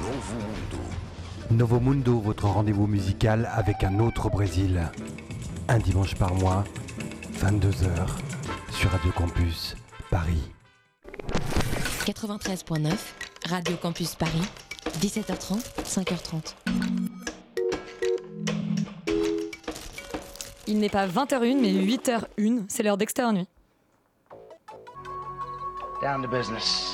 novo mundo. Novo Mundo, votre rendez-vous musical avec un autre Brésil. Un dimanche par mois, 22h, sur Radio Campus, Paris. 93.9, Radio Campus Paris, 17h30, 5h30. Il n'est pas 20h01, mais 8h01. C'est l'heure d'Extérieur Nuit. Down to business.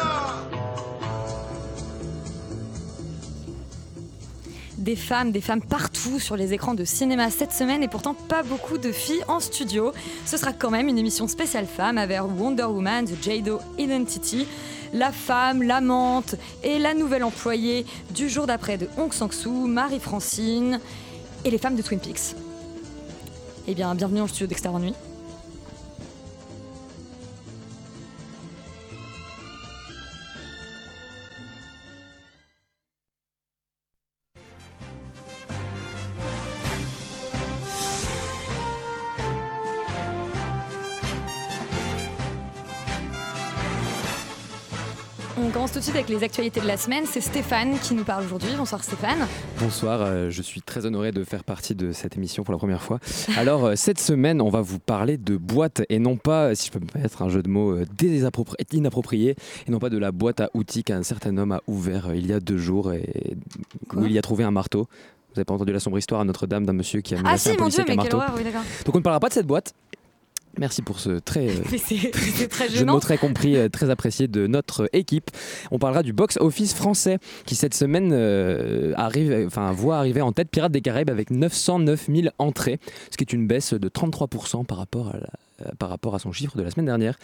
Des femmes, des femmes partout sur les écrans de cinéma cette semaine et pourtant pas beaucoup de filles en studio. Ce sera quand même une émission spéciale femme avec Wonder Woman, The Jado Identity, la femme, l'amante et la nouvelle employée du jour d'après de Hong Sang-soo, Marie-Francine et les femmes de Twin Peaks. Eh bien, bienvenue au studio d'Extérieur Nuit. Commence tout de suite avec les actualités de la semaine. C'est Stéphane qui nous parle aujourd'hui. Bonsoir Stéphane. Bonsoir, euh, je suis très honoré de faire partie de cette émission pour la première fois. Alors, euh, cette semaine, on va vous parler de boîte et non pas, si je peux me permettre un jeu de mots euh, inapproprié, et non pas de la boîte à outils qu'un certain homme a ouvert euh, il y a deux jours et Quoi où il y a trouvé un marteau. Vous n'avez pas entendu la sombre histoire à Notre-Dame d'un monsieur qui a Ah menacé si, un mon dieu, mais marteau. horreur, oui d'accord. Donc on ne parlera pas de cette boîte. Merci pour ce très euh, très jeu de gênant. mots très compris, euh, très apprécié de notre équipe. On parlera du box-office français qui cette semaine euh, arrive, enfin, voit arriver en tête Pirates des Caraïbes avec 909 000 entrées, ce qui est une baisse de 33% par rapport à, la- par rapport à son chiffre de la semaine dernière.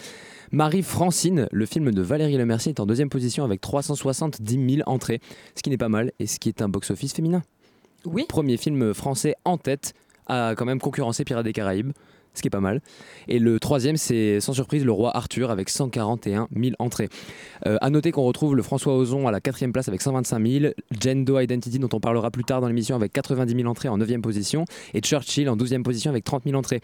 Marie-Francine, le film de Valérie Lemercier, est en deuxième position avec 370 000 entrées, ce qui n'est pas mal et ce qui est un box-office féminin. Oui. Premier film français en tête a quand même concurrencé Pirates des Caraïbes, ce qui est pas mal. Et le troisième, c'est sans surprise le roi Arthur avec 141 000 entrées. Euh, à noter qu'on retrouve le François Ozon à la quatrième place avec 125 000, Gendo Identity dont on parlera plus tard dans l'émission avec 90 000 entrées en neuvième position, et Churchill en douzième position avec 30 000 entrées.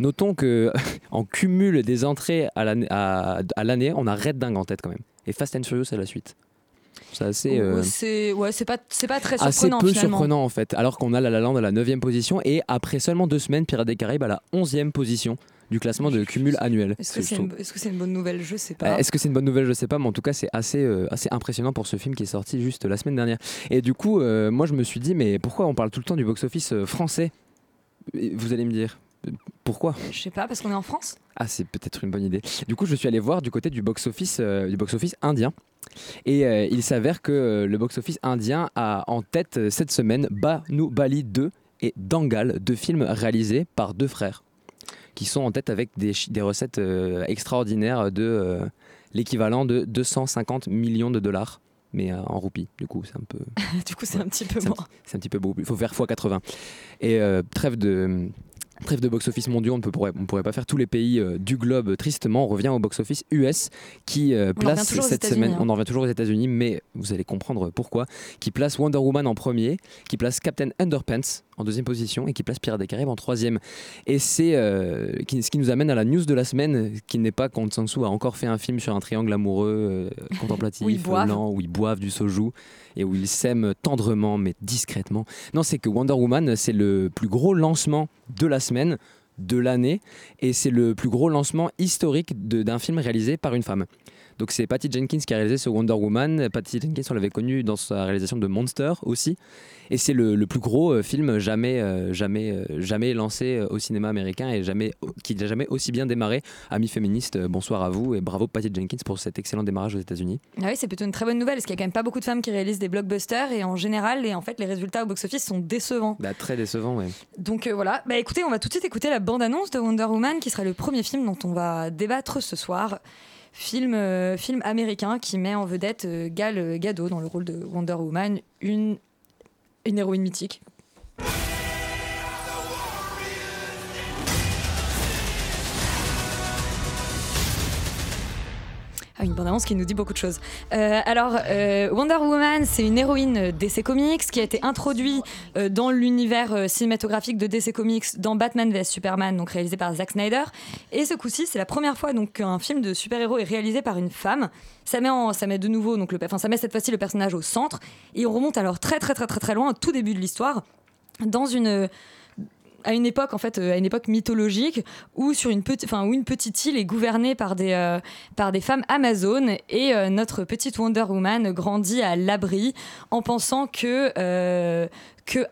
Notons que en cumul des entrées à l'année, à, à l'année, on a Red Dingue en tête quand même. Et Fast and Furious à la suite. C'est assez. euh, Ouais, C'est ouais, c'est pas, c'est pas très assez surprenant peu finalement. surprenant en fait. Alors qu'on a La La Land à la 9 position et après seulement deux semaines, Pirates des Caraïbes à la 11e position du classement de cumul annuel. Est-ce que c'est une, bonne nouvelle? Je sais Euh, pas. Est-ce que c'est une bonne nouvelle? Je sais pas, mais en tout cas, c'est assez, euh, assez impressionnant pour ce film qui est sorti juste la semaine dernière. Et du coup, euh, moi, je me suis dit, mais pourquoi on parle tout le temps du box-office euh, français? Vous allez me dire, euh, pourquoi Je sais pas parce qu'on est en France? ah, c'est peut-être une bonne idée. Du coup, je suis allé voir du côté du box-office euh, du box-office indien. Et euh, il s'avère que euh, le box-office indien a en tête cette semaine Banu Bali 2 et Dangal, deux films réalisés par deux frères qui sont en tête avec des, des recettes extraordinaires de l'équivalent de 250 millions de dollars. Mais en roupies, du coup, c'est un peu. du coup, c'est un petit peu moins. c'est un petit peu beaucoup. Il faut faire x80. Et euh, trêve de. Trêve de box-office mondiaux, on ne pourrait, on pourrait pas faire tous les pays euh, du globe tristement. On revient au box-office US qui euh, place cette semaine, hein. on en revient toujours aux États-Unis, mais vous allez comprendre pourquoi. Qui place Wonder Woman en premier, qui place Captain Underpants en deuxième position et qui place Pirates des Caraïbes en troisième. Et c'est euh, ce qui nous amène à la news de la semaine, qui n'est pas Sang-soo a encore fait un film sur un triangle amoureux euh, contemplatif, Où ils lent, où ils boivent du soju et où ils s'aiment tendrement mais discrètement. Non, c'est que Wonder Woman, c'est le plus gros lancement de la semaine, de l'année, et c'est le plus gros lancement historique d'un film réalisé par une femme. Donc c'est Patty Jenkins qui a réalisé ce Wonder Woman. Patty Jenkins, on l'avait connue dans sa réalisation de Monster aussi. Et c'est le, le plus gros euh, film jamais, euh, jamais, euh, jamais lancé au cinéma américain et jamais, qui n'a jamais aussi bien démarré. Amis féministes, bonsoir à vous et bravo Patty Jenkins pour cet excellent démarrage aux États-Unis. Ah oui, c'est plutôt une très bonne nouvelle parce qu'il y a quand même pas beaucoup de femmes qui réalisent des blockbusters et en général, les, en fait, les résultats au box-office sont décevants. Bah, très décevant, ouais. Donc euh, voilà, bah écoutez, on va tout de suite écouter la bande-annonce de Wonder Woman qui sera le premier film dont on va débattre ce soir. Film, euh, film américain qui met en vedette euh, Gal Gadot dans le rôle de Wonder Woman, une, une héroïne mythique. Une bande-annonce qui nous dit beaucoup de choses. Euh, alors, euh, Wonder Woman, c'est une héroïne DC Comics qui a été introduite euh, dans l'univers cinématographique de DC Comics dans Batman vs Superman, donc réalisé par Zack Snyder. Et ce coup-ci, c'est la première fois donc qu'un film de super-héros est réalisé par une femme. Ça met, en- ça met de nouveau, donc le, enfin, ça met cette fois-ci le personnage au centre. Et on remonte alors très très très très très loin, au tout début de l'histoire, dans une à une époque en fait euh, à une époque mythologique où sur une petite île est gouvernée par des euh, femmes amazones et euh, notre petite Wonder Woman grandit à l'abri en pensant que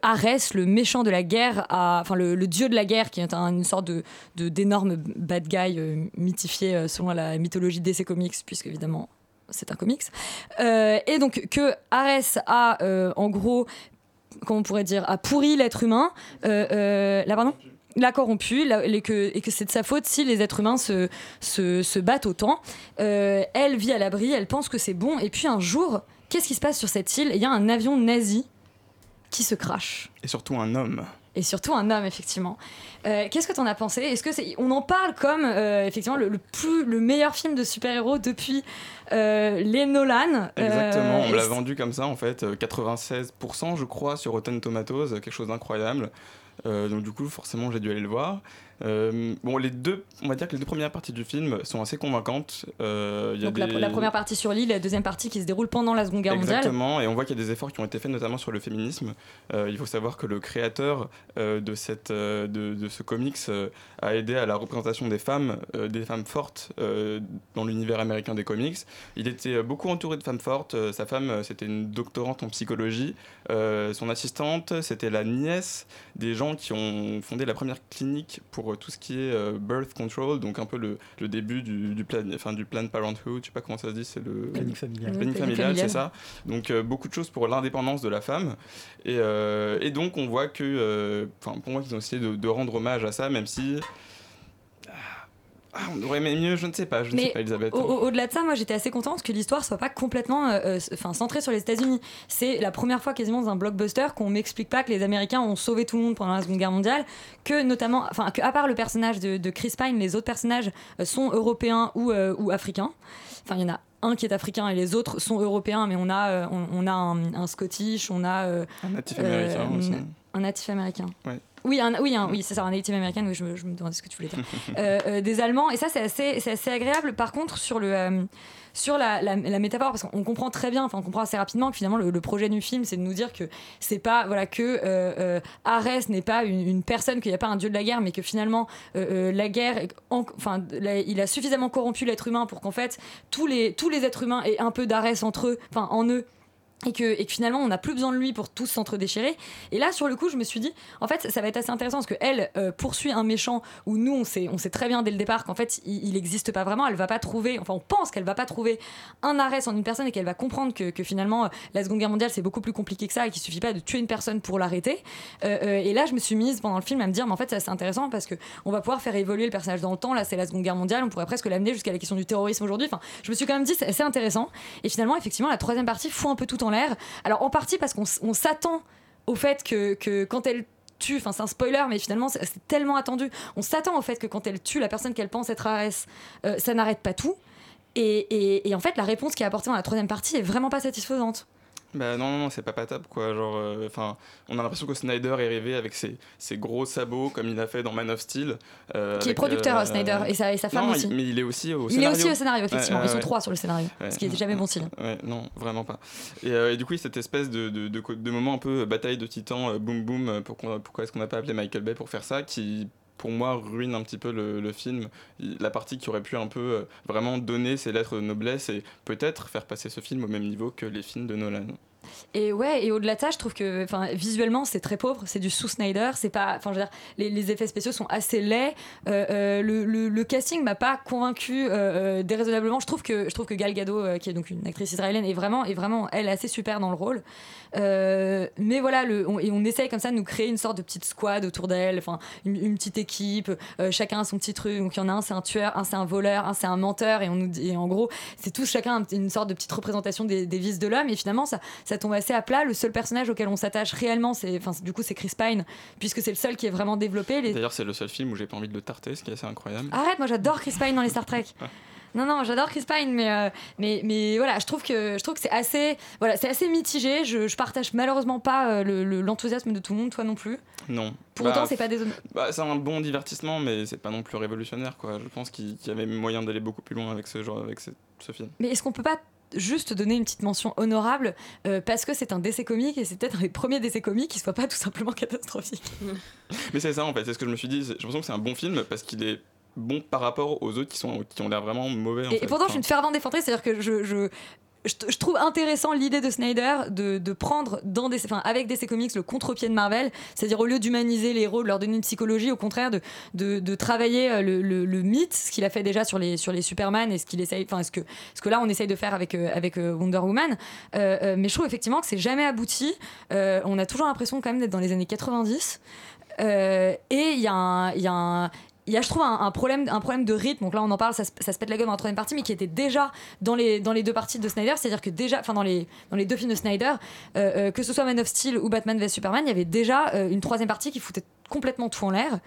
Arès, le méchant de la guerre, enfin le, dieu de la guerre, qui est un- une sorte d'énorme bad guy mythifié selon la mythologie DC Comics, puisque évidemment c'est un comics, et donc que Arès a en gros comment on pourrait dire, a pourri l'être humain. Euh, euh, là, pardon l'a corrompu la- et que, et que c'est de sa faute si les êtres humains se, se, se battent autant. Euh, elle vit à l'abri, elle pense que c'est bon, et puis un jour, qu'est-ce qui se passe sur cette île? Il y a un avion nazi qui se crache. Et surtout un homme. Et surtout un homme, effectivement. Euh, Qu'est-ce que t'en as pensé? Est-ce que c'est, on en parle comme euh, effectivement le, le plus, le meilleur film de super-héros depuis euh, les Nolan Exactement, on me l'a vendu comme ça en fait, euh, 96% je crois sur Rotten Tomatoes, quelque chose d'incroyable. Donc du coup forcément j'ai dû aller le voir. Euh, bon les deux, on va dire que les deux premières parties du film sont assez convaincantes. Euh, y a Donc la, des- la première partie sur l'île, la deuxième partie qui se déroule pendant la Seconde Guerre mondiale. Exactement, et on voit qu'il y a des efforts qui ont été faits notamment sur le féminisme. Euh, il faut savoir que le créateur euh, de, cette, de, de ce comics a aidé à la représentation des femmes, des femmes fortes dans l'univers américain des comics. Il était beaucoup entouré de femmes fortes. Sa femme, c'était une doctorante en psychologie. Son assistante, c'était la nièce des gens qui ont fondé la première clinique pour euh, tout ce qui est euh, birth control, donc un peu le, le début du, du, plan, enfin, du Planned Parenthood, je sais pas comment ça se dit, c'est le... Planning familial. Planning familial, c'est ça. Donc euh, beaucoup de choses pour l'indépendance de la femme. Et, euh, et donc on voit que, euh, enfin pour moi, ils ont essayé de, de rendre hommage à ça, même si... Ah, on aurait aimé mieux, je ne sais pas, je ne sais pas, Elisabeth. au- au- au-delà de ça, moi j'étais assez contente que l'histoire soit pas complètement euh, euh, centrée sur les États-Unis. C'est la première fois quasiment dans un blockbuster qu'on m'explique pas que les Américains ont sauvé tout le monde pendant la Seconde Guerre mondiale, que notamment, enfin, que à part le personnage de, de Chris Pine, les autres personnages euh, sont européens ou, euh, ou africains. Enfin, il y en a un qui est africain et les autres sont européens, mais on a, on, on a un, un Scottish, on a Un natif américain aussi. un natif américain. Ouais. Oui, un, oui, un- oui c'est ça, un native américain, oui, je, me- je me demandais ce que tu voulais dire. Euh, euh, des Allemands, et ça, c'est assez, assez agréable. Par contre, sur, le, euh, sur la, la- la métaphore, parce qu'on comprend très bien, enfin, on comprend assez rapidement que finalement, le, le projet du film, c'est de nous dire que c'est pas, voilà, que Arès n'est pas une, une personne, qu'il n'y a pas un dieu de la guerre, mais que finalement, la guerre, enfin, il a suffisamment corrompu l'être humain pour qu'en fait, tous les, tous les êtres humains aient un peu d'Arès entre eux, enfin, en eux. Et que, que finalement on n'a plus besoin de lui pour tous s'entre-déchirer. Et là sur le coup je me suis dit en fait ça va être assez intéressant parce qu'elle poursuit un méchant où nous on sait, on sait très bien dès le départ qu'en fait il n'existe pas vraiment, elle va pas trouver, enfin on pense qu'elle va pas trouver un arrêt en une personne et qu'elle va comprendre que, que finalement euh, la seconde guerre mondiale c'est beaucoup plus compliqué que ça et qu'il suffit pas de tuer une personne pour l'arrêter. Euh, euh, et là je me suis mise pendant le film à me dire mais en fait c'est assez intéressant parce que on va pouvoir faire évoluer le personnage dans le temps, là c'est la seconde guerre mondiale, on pourrait presque l'amener jusqu'à la question du terrorisme aujourd'hui. Enfin je me suis quand même dit c'est assez intéressant. Et finalement effectivement la troisième partie fout un peu tout en Alors en partie parce qu'on s'attend au fait que, que quand elle tue, enfin c'est un spoiler, mais finalement c'est c'est tellement attendu. On s'attend au fait que quand elle tue la personne qu'elle pense être Arès, euh, ça n'arrête pas tout. Et, et- et en fait, la réponse qui est apportée dans la troisième partie est vraiment pas satisfaisante. Bah non, non, non, c'est pas patable quoi. Genre, euh, enfin, on a l'impression que Snyder est arrivé avec ses, ses gros sabots comme il a fait dans Man of Steel. euh, Qui est producteur, euh, Snyder, et sa- et sa femme non, aussi. il- mais il est aussi au Il est scénario. aussi au scénario, effectivement. Ouais, Ils sont trois sur le scénario, ouais. ce qui est jamais bon signe. Ouais, non, vraiment pas. Et, et du coup, cette espèce de, de, de, de moment un peu bataille de titans, boum boum, pourquoi, pourquoi est-ce qu'on n'a pas appelé Michael Bay pour faire ça, qui pour moi, ruine un petit peu le, film. Il- La partie qui aurait pu un peu euh, vraiment donner ses lettres de noblesse et peut-être faire passer ce film au même niveau que les films de Nolan. Et ouais, et au-delà de ça, je trouve que visuellement, c'est très pauvre, c'est du sous-Snyder, c'est pas. Enfin, je veux dire, les, les effets spéciaux sont assez laids. Euh, euh, le, le- le casting m'a pas convaincu euh, déraisonnablement. Je trouve que, je trouve que Gal Gadot, qui est donc une actrice israélienne, est vraiment, est vraiment elle, assez super dans le rôle. Mais voilà, le, on, et on essaye comme ça de nous créer une sorte de petite squad autour d'elle, enfin, une, petite équipe, chacun a son petit truc. Donc il y en a un, c'est un tueur, un, c'est un voleur, un, c'est un menteur, et, on et en gros, c'est tous chacun un- une sorte de petite représentation des, vices de l'homme. Et finalement, ça tombe assez à plat. Le seul personnage auquel on s'attache réellement, c'est, enfin, du coup, c'est Chris Pine, puisque c'est le seul qui est vraiment développé. Les... D'ailleurs, c'est le seul film où j'ai pas envie de le tarter, ce qui est assez incroyable. Arrête, moi j'adore Chris Pine dans les Star Trek. Non, non, j'adore Chris Pine, mais, euh, mais, mais voilà, je trouve que, je trouve que c'est assez, voilà, c'est assez mitigé. Je, je partage malheureusement pas euh, le- le- l'enthousiasme de tout le monde, toi non plus. Non. Pour autant, c'est pas des. bah, c'est un bon divertissement, mais c'est pas non plus révolutionnaire, quoi. Je pense qu'il y avait moyen d'aller beaucoup plus loin avec ce genre, avec ce, ce film. Mais est-ce qu'on peut pas juste donner une petite mention honorable euh, parce que c'est un décès comique et c'est peut-être un des premiers décès comiques qui soit pas tout simplement catastrophique. Mais c'est ça en fait, c'est ce que je me suis dit. J'ai l'impression que c'est un bon film parce qu'il est bon par rapport aux autres qui, sont, qui ont l'air vraiment mauvais. en Et, fait. pourtant, je suis une fervente défendrice, c'est-à-dire que je, je, je, trouve intéressant l'idée de Snyder de, prendre dans des, avec DC Comics le contre-pied de Marvel, c'est-à-dire au lieu d'humaniser les héros, de leur donner une psychologie, au contraire de, travailler euh, le, mythe, ce qu'il a fait déjà sur les, sur Superman et ce qu'il essaye, enfin ce que, là on essaye de faire avec, euh, euh, Wonder Woman. Mais je trouve effectivement que c'est jamais abouti. On a toujours l'impression quand même d'être dans les années 90. Euh, et il y y un- il y a, je trouve, un, problème, un problème de rythme. Donc là, on en parle, ça, se- pète la gueule dans la troisième partie, mais qui était déjà dans les, dans les deux parties de Snyder. C'est-à-dire que déjà, enfin, dans les, dans les deux films de Snyder, euh, euh, que ce soit Man of Steel ou Batman vs Superman, il y avait déjà euh, une troisième partie qui foutait complètement tout en l'air.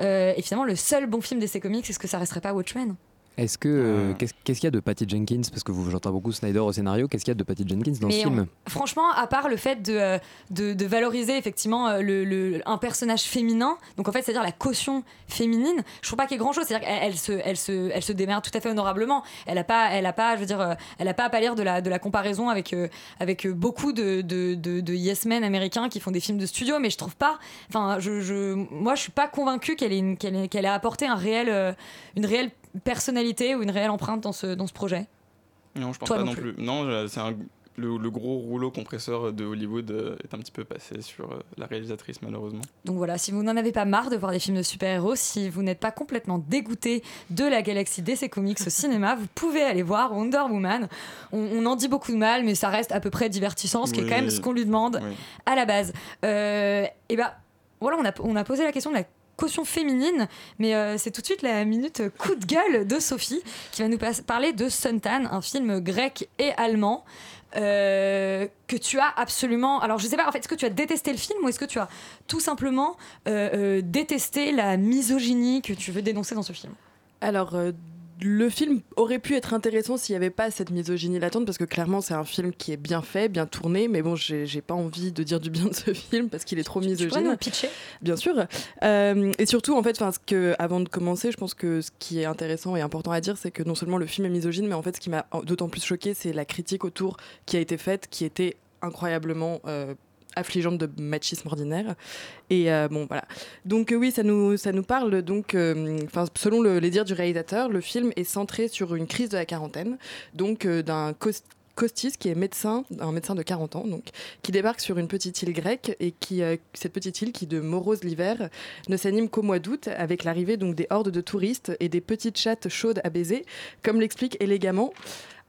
Et finalement, le seul bon film d'essai comics, est-ce que ça resterait pas Watchmen Est-ce que euh, qu'est-ce qu'est-ce qu'il y a de Patty Jenkins? Parce que vous j'entends beaucoup Snyder au scénario qu'est-ce qu'il y a de Patty Jenkins dans Mais ce film? on- franchement, à part le fait de, euh, de, de valoriser effectivement euh, le, le- un personnage féminin, donc en fait, c'est-à-dire la caution féminine, je trouve pas qu'il y ait grand-chose. C'est-à-dire qu'elle elle se, elle, se, elle se démerde tout à fait honorablement. Elle a pas, elle a pas, je veux dire, euh, elle a pas à pâlir de la, de la comparaison avec, euh, avec euh, beaucoup de, de, de, de yes men américains qui font des films de studio, mais je trouve pas. Enfin, je, je, moi, je suis pas convaincue qu'elle ait, une- qu'elle ait, qu'elle ait apporté un réel, euh, une réelle personnalité ou une réelle empreinte dans ce, dans ce projet. Non, je pense Toi pas non plus. Non, c'est un- le, le gros rouleau compresseur de Hollywood euh, est un petit peu passé sur euh, la réalisatrice, malheureusement. Donc voilà, si vous n'en avez pas marre de voir des films de super-héros, si vous n'êtes pas complètement dégoûté de la galaxie DC Comics au cinéma, vous pouvez aller voir Wonder Woman. On, on en dit beaucoup de mal, mais ça reste à peu près divertissant, ce qui est quand même ce qu'on lui demande Oui. à la base. Euh, et bah voilà, on a, on a posé la question de la caution féminine, mais euh, c'est tout de suite la minute coup de gueule de Sophie qui va nous parler de Suntan, un film grec et allemand. euh, que tu as absolument. Alors, je sais pas, en fait, est-ce que tu as détesté le film ou est-ce que tu as tout simplement euh, détesté la misogynie que tu veux dénoncer dans ce film? Alors, le film aurait pu être intéressant s'il n'y avait pas cette misogynie latente, parce que clairement, c'est un film qui est bien fait, bien tourné, mais bon, j'ai pas envie de dire du bien de ce film parce qu'il est trop Tu misogyne. nous le pitcher Bien sûr. Euh, et surtout, en fait, ce que, avant de commencer, je pense que ce qui est intéressant et important à dire, c'est que non seulement le film est misogyne, mais en fait, ce qui m'a d'autant plus choqué, c'est la critique autour qui a été faite, qui était incroyablement euh, affligeante de machisme ordinaire. Et euh, bon, voilà. Donc euh, oui, ça nous, ça nous parle. Donc, euh, selon le- les dires du réalisateur, le film est centré sur une crise de la quarantaine, donc d'un cos- Costis, qui est médecin, un médecin de 40 ans, donc, qui débarque sur une petite île grecque et qui, cette petite île qui de morose l'hiver ne s'anime qu'au mois d'août avec l'arrivée donc des hordes de touristes et des petites chattes chaudes à baiser, comme l'explique élégamment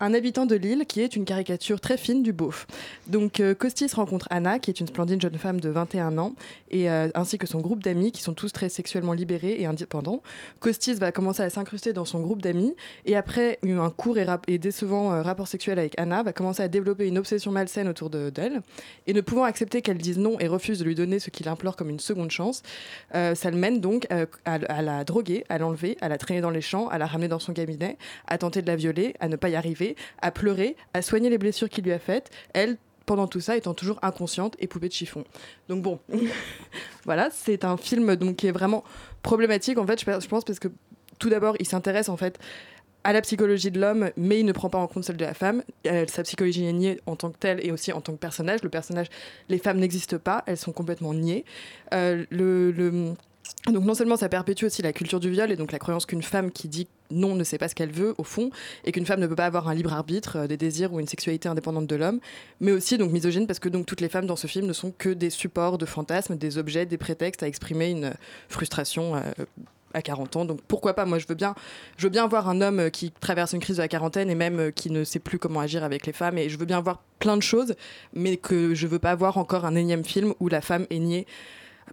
un habitant de l'île qui est une caricature très fine du beauf. Donc euh, Costis rencontre Anna, qui est une splendide jeune femme de 21 ans, et euh, ainsi que son groupe d'amis, qui sont tous très sexuellement libérés et indépendants. Costis va commencer à s'incruster dans son groupe d'amis, et après un court et, décevant euh, rapport sexuel avec Anna, va commencer à développer une obsession malsaine autour de- d'elle, et ne pouvant accepter qu'elle dise non et refuse de lui donner ce qu'il implore comme une seconde chance, ça le mène donc à la droguer, à l'enlever, à la traîner dans les champs, à la ramener dans son cabinet, à tenter de la violer, à ne pas y arriver, à pleurer, à soigner les blessures qu'il lui a faites, elle pendant tout ça étant toujours inconsciente et poupée de chiffon. Donc bon, voilà, c'est un film donc qui est vraiment problématique en fait, je pense- parce que tout d'abord, il s'intéresse en fait à la psychologie de l'homme, mais il ne prend pas en compte celle de la femme. Sa psychologie est niée en tant que telle et aussi en tant que personnage. Le personnage, les femmes n'existent pas, elles sont complètement niées. Euh, Donc non seulement ça perpétue aussi la culture du viol et donc la croyance qu'une femme qui dit non ne sait pas ce qu'elle veut au fond et qu'une femme ne peut pas avoir un libre arbitre, euh, des désirs ou une sexualité indépendante de l'homme, mais aussi donc misogyne parce que donc toutes les femmes dans ce film ne sont que des supports de fantasmes, des objets, des prétextes à exprimer une frustration euh, à 40 ans. Donc pourquoi pas? Moi, je veux bien, je veux bien voir un homme euh, qui traverse une crise de la quarantaine et même qui ne sait plus comment agir avec les femmes. Et je veux bien voir plein de choses, mais que je veux pas voir encore un énième film où la femme est niée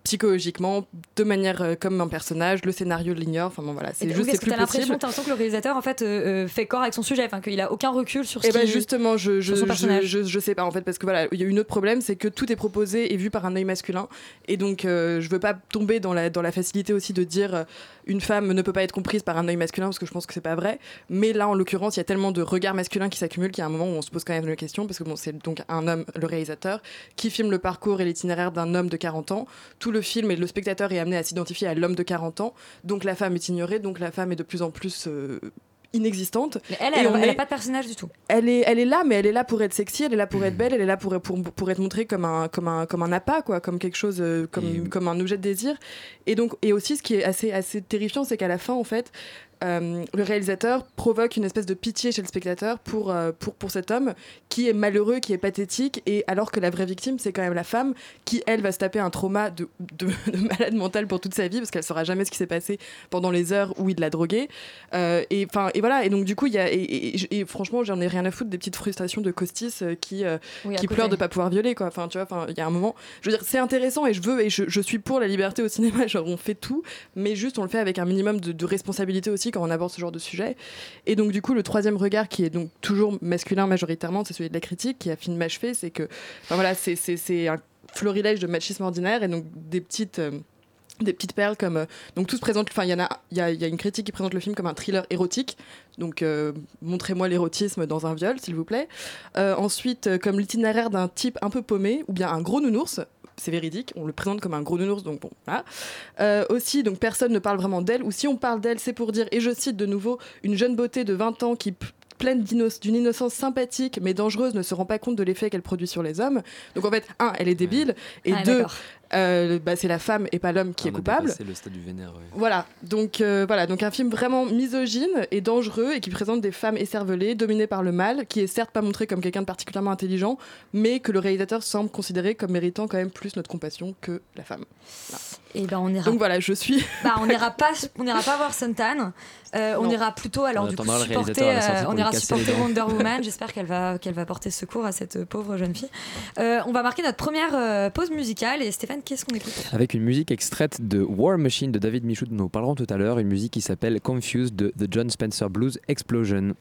psychologiquement de manière euh, comme un personnage le scénario l'ignore enfin bon voilà c'est juste est-ce que plus t'as l'impression, possible t'as l'impression que le réalisateur en fait euh, euh, fait corps avec son sujet, enfin qu'il a aucun recul sur ce et ben qui- justement, je, je, je, je, je sais pas en fait, parce que voilà, il y a une autre problème, c'est que tout est proposé et vu par un œil masculin. Et donc, euh, je veux pas tomber dans la, dans la facilité aussi de dire une femme ne peut pas être comprise par un œil masculin, parce que je pense que c'est pas vrai. Mais là, en l'occurrence, il y a tellement de regards masculins qui s'accumulent qu'il y a un moment où on se pose quand même la question, parce que bon, c'est donc un homme, le réalisateur, qui filme le parcours et l'itinéraire d'un homme de 40 ans. Tout le film et le spectateur est amené à s'identifier à l'homme de 40 ans. Donc la femme est ignorée, donc la femme est de plus en plus. euh, inexistante. Mais elle, elle, on elle a est- pas de personnage du tout. elle est, elle est là, mais elle est là pour être sexy, elle est là pour être belle, elle est là pour, pour, pour être montrée comme un, comme un, comme un appât, quoi, comme quelque chose, euh, comme, comme un objet de désir. Et donc, et aussi, ce qui est assez, assez terrifiant, c'est qu'à la fin, en fait, euh, le réalisateur provoque une espèce de pitié chez le spectateur pour, euh, pour, pour cet homme qui est malheureux, qui est pathétique, et alors que la vraie victime, c'est quand même la femme qui, elle, va se taper un trauma de, de, de malade mental pour toute sa vie, parce qu'elle saura jamais ce qui s'est passé pendant les heures où il l'a droguée. Euh, et, et voilà, et donc du coup, il y a, et, et- et- et franchement, j'en ai rien à foutre des petites frustrations de Costis euh, qui, Oui, qui pleure de pas pouvoir violer, quoi. Enfin, tu vois, il y a un moment, je veux dire, c'est intéressant et je veux, et je, je suis pour la liberté au cinéma, genre on fait tout, mais juste on le fait avec un minimum de, de responsabilité aussi quand on aborde ce genre de sujet. Et donc, du coup, le troisième regard qui est donc toujours masculin majoritairement, c'est celui de la critique qui a fini m'achever, c'est que, voilà, c'est- un florilège de machisme ordinaire et donc des petites. euh, des petites perles comme euh, donc tout se présente enfin il y en a il y, y a une critique qui présente le film comme un thriller érotique donc euh, montrez-moi l'érotisme dans un viol s'il vous plaît ensuite comme l'itinéraire d'un type un peu paumé ou bien un gros nounours c'est véridique, on le présente comme un gros nounours, donc bon, voilà. Euh, aussi, donc personne ne parle vraiment d'elle, ou si on parle d'elle, c'est pour dire, et je cite de nouveau, une jeune beauté de 20 ans qui, pleine d'une innocence sympathique mais dangereuse, ne se rend pas compte de l'effet qu'elle produit sur les hommes. Donc en fait, un, elle est débile, et Ah, deux. Euh, bah, c'est la femme et pas l'homme qui est coupable. C'est le stade du vénère. ouais. Voilà, donc euh, voilà, donc un film vraiment misogyne et dangereux et qui présente des femmes écervelées, dominées par le mal, qui est certes pas montré comme quelqu'un de particulièrement intelligent, mais que le réalisateur semble considérer comme méritant quand même plus notre compassion que la femme. Et ben on ira. Donc voilà, je suis. Bah, on n'ira pas, on n'ira pas voir Suntan. Euh, on ira plutôt alors On du coup supporter, euh, on ira supporter. Wonder Woman. J'espère qu'elle va qu'elle va porter secours à cette pauvre jeune fille. Euh, on va marquer notre première euh, pause musicale et Stéphane, qu'est-ce qu'on écoute? Avec une musique extraite de War Machine de David Michaud, dont nous parlerons tout à l'heure, une musique qui s'appelle Confused de The John Spencer Blues Explosion.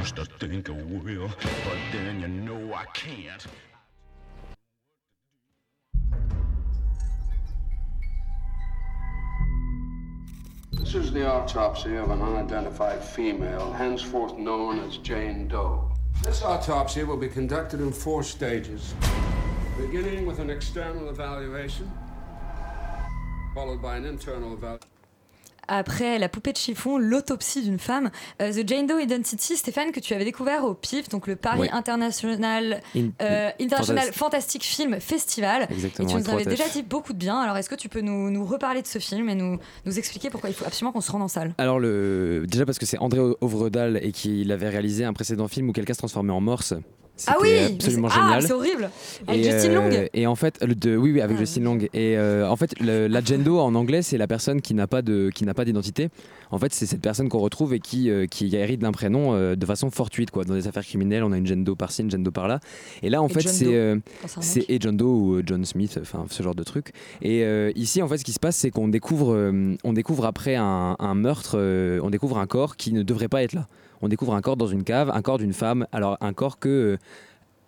First I think I will, but then you know I can't. This is the autopsy of an unidentified female, henceforth known as Jane Doe. This autopsy will be conducted in four stages, beginning with an external evaluation, followed by an internal evaluation. Après La poupée de chiffon, l'autopsie d'une femme, euh, The Jane Doe Identity, Stéphane, que tu avais découvert au PIF, donc le Paris. International, In- euh, International Fantas- Fantastic Film Festival. Exactement, et tu nous avais déjà dit beaucoup de bien. Alors est-ce que tu peux nous, nous reparler de ce film et nous, nous expliquer pourquoi il faut absolument qu'on se rende en salle? Alors le déjà parce que c'est André Ovredal et qu'il avait réalisé un précédent film où quelqu'un se transformait en morse. Ah oui absolument c'est- ah, génial. c'est horrible Avec Et, Justine euh, Long Et en fait, le de, oui, oui, avec Justine Long. Et euh, en fait, l'agendo en anglais, c'est la personne qui n'a pas de, qui n'a pas d'identité. En fait, c'est cette personne qu'on retrouve et qui, euh, qui hérite d'un prénom euh, de façon fortuite, quoi. Dans des affaires criminelles, on a une gendo par-ci, une gendo par-là. Et là, en Et fait, c'est, euh, c'est et John Doe ou euh, John Smith, enfin ce genre de truc. Et euh, ici, en fait, ce qui se passe, c'est qu'on découvre, euh, on découvre après un, un meurtre, euh, on découvre un corps qui ne devrait pas être là. On découvre un corps dans une cave, un corps d'une femme. Alors un corps que euh,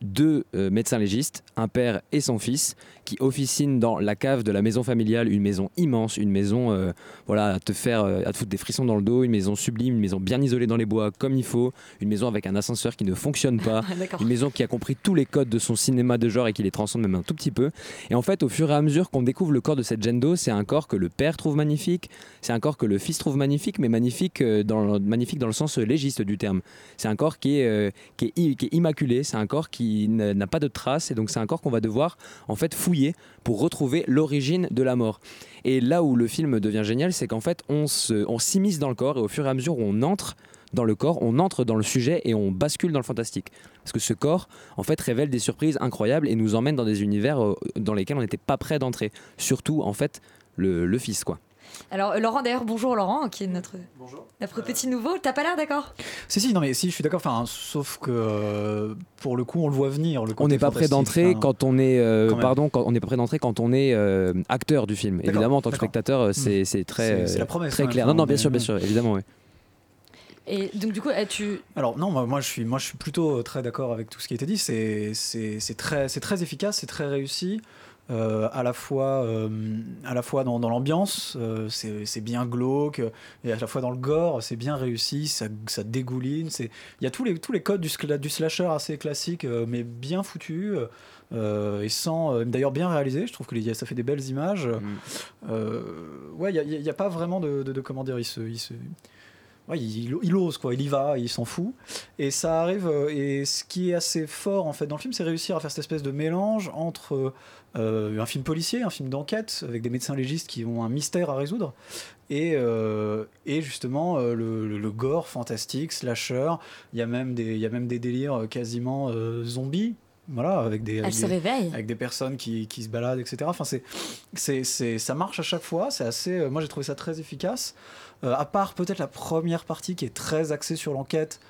deux euh, médecins légistes, un père et son fils, qui officinent dans la cave de la maison familiale, une maison immense, une maison euh, voilà, à te faire, euh, à te foutre des frissons dans le dos, une maison sublime, une maison bien isolée dans les bois comme il faut, une maison avec un ascenseur qui ne fonctionne pas, une maison qui a compris tous les codes de son cinéma de genre et qui les transcende même un tout petit peu. Et en fait, au fur et à mesure qu'on découvre le corps de cette Jendo, c'est un corps que le père trouve magnifique, c'est un corps que le fils trouve magnifique, mais magnifique dans, magnifique dans le sens légiste du terme. C'est un corps qui est, qui est, i- qui est immaculé, c'est un corps qui n'a pas de traces, et donc c'est un corps qu'on va devoir en fait fouiller pour retrouver l'origine de la mort. Et là où le film devient génial, c'est qu'en fait on se- on s'immisce dans le corps, et au fur et à mesure où on entre dans le corps, on entre dans le sujet et on bascule dans le fantastique. Parce que ce corps, en fait, révèle des surprises incroyables et nous emmène dans des univers euh, dans lesquels on n'était pas prêt d'entrer. Surtout, en fait, le, le fils, quoi. Alors euh, Laurent d'ailleurs, bonjour Laurent, qui est notre, notre petit nouveau. T'as pas l'air d'accord? Si, si, non, mais si, je suis d'accord. Enfin, sauf que euh, pour le coup, on le voit venir. Le On n'est pas prêt d'entrer enfin, quand on est, euh, quand pardon, quand on n'est pas prêt d'entrer quand on est euh, acteur du film. D'accord, Évidemment, en tant que spectateur, euh, c'est c'est très, C'est- c'est la euh, promesse, très hein, clair. Non, non, bien sûr, bien sûr, évidemment, oui. Et donc du coup, euh, tu... Alors non, moi, moi, je suis, moi je suis plutôt euh, très d'accord avec tout ce qui a été dit. C'est, c'est, c'est très, c'est très efficace, c'est très réussi. Euh, à la fois, euh, à la fois dans, dans l'ambiance, euh, c'est, bien glauque, et à la fois dans le gore, c'est bien réussi, ça, ça dégouline. C'est, il y a tous les, tous les codes du, du slasher assez classique, euh, mais bien foutu. et sans d'ailleurs bien réalisé je trouve que les- ça fait des belles images Euh, ouais il n'y a, pas vraiment de, de, de- comment dire il se, il se- ouais, il, il ose quoi, il y va, il s'en fout. Et ça arrive. Et ce qui est assez fort en fait dans le film, c'est réussir à faire cette espèce de mélange entre euh, un film policier, un film d'enquête avec des médecins légistes qui ont un mystère à résoudre, et, euh, et justement euh, le, le- le gore fantastique, slasher. Il y a même des, y a même des délires quasiment zombies. Voilà, avec des, avec des- réveille. avec des personnes qui, qui se baladent, etc. Enfin, c'est, c'est, c'est, ça marche à chaque fois. C'est assez. moi, j'ai trouvé ça très efficace. À part peut-être la première partie qui est très axée sur l'enquête,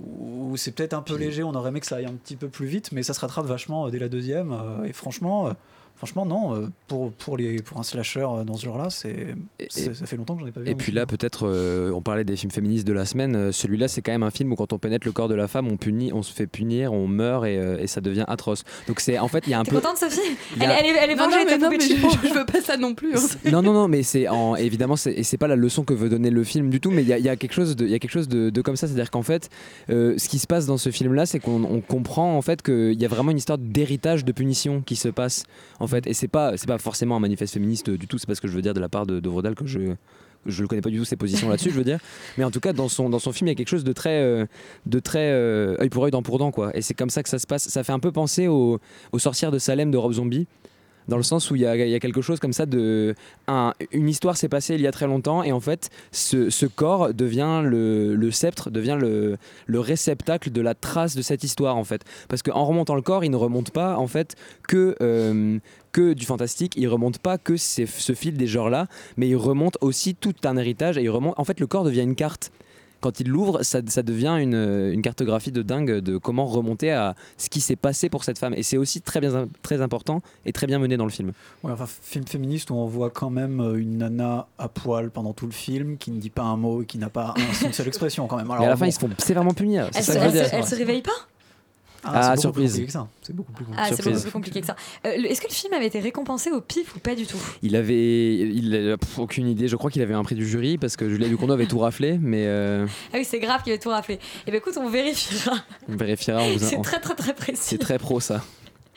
où c'est peut-être un peu léger. On aurait aimé que ça aille un petit peu plus vite, mais ça se rattrape vachement euh, dès la deuxième. euh, et franchement. Franchement, non, euh, pour, pour, les, pour un slasher euh, dans ce genre-là, c'est, c'est- ça fait longtemps que j'en ai pas vu. Et puis film. là, peut-être, euh, on parlait des films féministes de la semaine. Celui-là, c'est quand même un film où quand on pénètre le corps de la femme, on punit, on se fait punir, on meurt et, euh, et ça devient atroce. Donc c'est, en fait, il y a un T'es peu. contente Sophie elle, a- elle est, elle est Non, vengée, non, mais non, mais je, je veux pas ça non plus. hein. non, non, non, mais c'est en, évidemment, c'est, et c'est pas la leçon que veut donner le film du tout, mais il y a, il y a quelque chose, de, il y a quelque chose de, de comme ça, c'est-à-dire qu'en fait, euh, ce qui se passe dans ce film-là, c'est qu'on on comprend en fait qu'il y a vraiment une histoire d'héritage de punition qui se passe, en fait, et c'est pas, c'est pas forcément un manifeste féministe du tout, c'est pas ce que je veux dire de la part de, de Vrodal que je je ne connais pas du tout ses positions là-dessus, je veux dire. Mais en tout cas, dans son, dans son film, il y a quelque chose de très, euh, de très euh, œil pour œil, dent pour dent, quoi. Et c'est comme ça que ça se passe. Ça fait un peu penser aux, aux sorcières de Salem de Rob Zombie dans le sens où il y a, quelque chose comme ça de un- une histoire s'est passée il y a très longtemps et en fait ce, corps devient le, le sceptre devient le, le réceptacle de la trace de cette histoire en fait. Parce qu'en remontant le corps il ne remonte pas en fait que euh, que du fantastique il remonte pas que ce fil des genres là mais il remonte aussi tout un héritage et il remonte en fait le corps devient une carte quand il l'ouvre, ça, ça devient une, une cartographie de dingue de comment remonter à ce qui s'est passé pour cette femme. Et c'est aussi très, bien, très important et très bien mené dans le film. Ouais, enfin, film féministe où on voit quand même euh, une nana à poil pendant tout le film, qui ne dit pas un mot et qui n'a pas un- une seule expression quand même. Mais à la fin, ils se font sévèrement punir. C'est Elle, se- elle se réveille pas? Ah, Ah, c'est beaucoup surprise. plus compliqué que ça. C'est beaucoup plus compliqué. Ah, Surprise. que ça. Euh, Est-ce que le film avait été récompensé au pif ou pas du tout? Il avait, il a- pff, aucune idée. Je crois qu'il avait un prix du jury parce que Julia Ducournau avait tout raflé, mais euh, Ah oui, c'est grave qu'il avait tout rappelé. Et ben écoute, on vérifiera. on vérifiera. On vous C'est très très très précis. c'est très pro ça.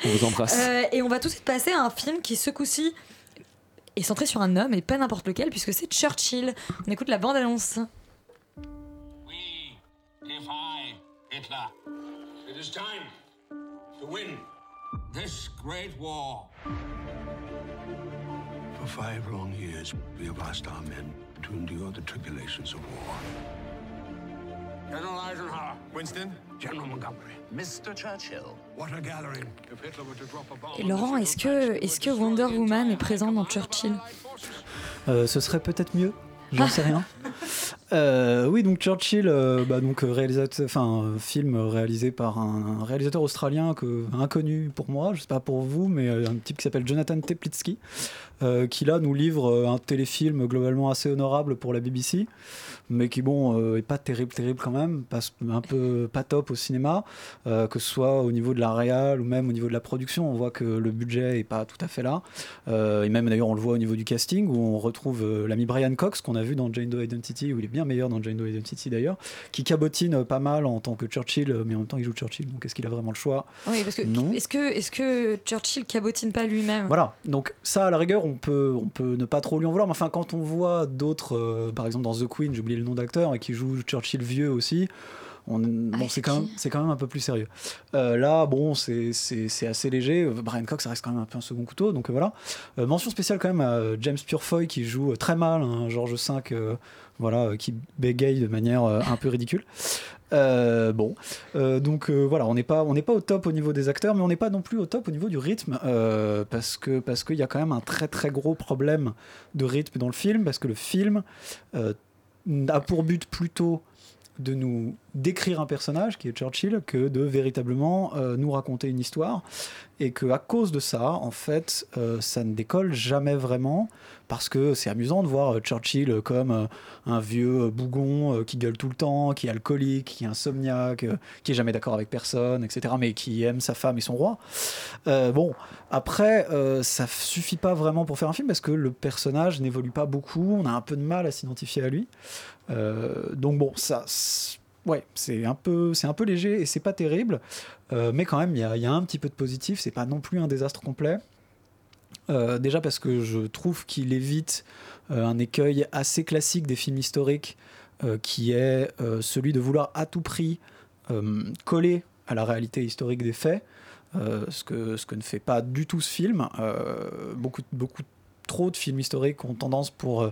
On vous embrasse. Euh, et on va tout de suite passer à un film qui, ce coup-ci, est centré sur un homme et pas n'importe lequel, puisque c'est Churchill. On écoute la bande-annonce. If I, Hitler, it is time to win this great war. For five long years, we have asked our men to endure the tribulations of war. General Eisenhower. Winston? General Montgomery. Mr. Churchill. What a gathering. If Hitler were to drop a bomb. Et Laurent, est-ce que, est que Wonder Woman est présent dans Churchill Euh, ce serait peut-être mieux. J'en sais rien. Euh, oui, donc Churchill, euh, bah, donc euh, euh, film réalisé par un, réalisateur australien que, inconnu pour moi, je sais pas pour vous, mais un type qui s'appelle Jonathan Teplitsky, qui là nous livre un téléfilm globalement assez honorable pour la BBC, mais qui bon euh, est pas terrible, terrible quand même, passe un peu pas top au cinéma, euh, que ce soit au niveau de la réal ou même au niveau de la production, on voit que le budget est pas tout à fait là, Euh, et même d'ailleurs on le voit au niveau du casting où on retrouve euh, l'ami Brian Cox qu'on a vu dans Jane Doe Identity, où il est bien meilleur dans Jane Doe Identity d'ailleurs, qui cabotine pas mal en tant que Churchill, mais en même temps il joue Churchill, donc est-ce qu'il a vraiment le choix? Oui, parce que Non. est-ce que, est que Churchill cabotine pas lui-même? Voilà, donc ça à la rigueur on peut, on peut ne pas trop lui en vouloir, mais enfin quand on voit d'autres, par exemple dans The Queen, j'ai oublié le nom d'acteur, et qui joue Churchill vieux aussi, on, bon, c'est quand, même- c'est quand même un peu plus sérieux. Euh, là, bon, c'est- assez léger. Brian Cox, ça reste quand même un peu un second couteau, donc euh, voilà. Euh, mention spéciale quand même à James Purefoy qui joue très mal, hein, George V, voilà, qui bégaye de manière un peu ridicule. Bon, donc voilà, on n'est pas, on n'est pas au top au niveau des acteurs, mais on n'est pas non plus au top au niveau du rythme, parce que parce qu'il y a quand même un très très gros problème de rythme dans le film, parce que le film a pour but plutôt de nous décrire un personnage qui est Churchill que de véritablement euh, nous raconter une histoire. Et que à cause de ça en fait euh, ça ne décolle jamais vraiment. Parce que c'est amusant de voir euh, Churchill comme un vieux bougon qui gueule tout le temps qui est alcoolique qui est insomniaque qui est jamais d'accord avec personne etc mais qui aime sa femme et son roi. Bon après ça suffit pas vraiment pour faire un film parce que le personnage n'évolue pas beaucoup. On a un peu de mal à s'identifier à lui donc bon, ça, ouais, c'est un peu, c'est un peu léger et c'est pas terrible, Euh, mais quand même, il y a, un petit peu de positif. C'est pas non plus un désastre complet. Euh, déjà parce que je trouve qu'il évite euh, un écueil assez classique des films historiques, euh, qui est euh, celui de vouloir à tout prix euh, coller à la réalité historique des faits, euh, ce, que, ce que ne fait pas du tout ce film. Euh, beaucoup, beaucoup trop de films historiques ont tendance pour euh,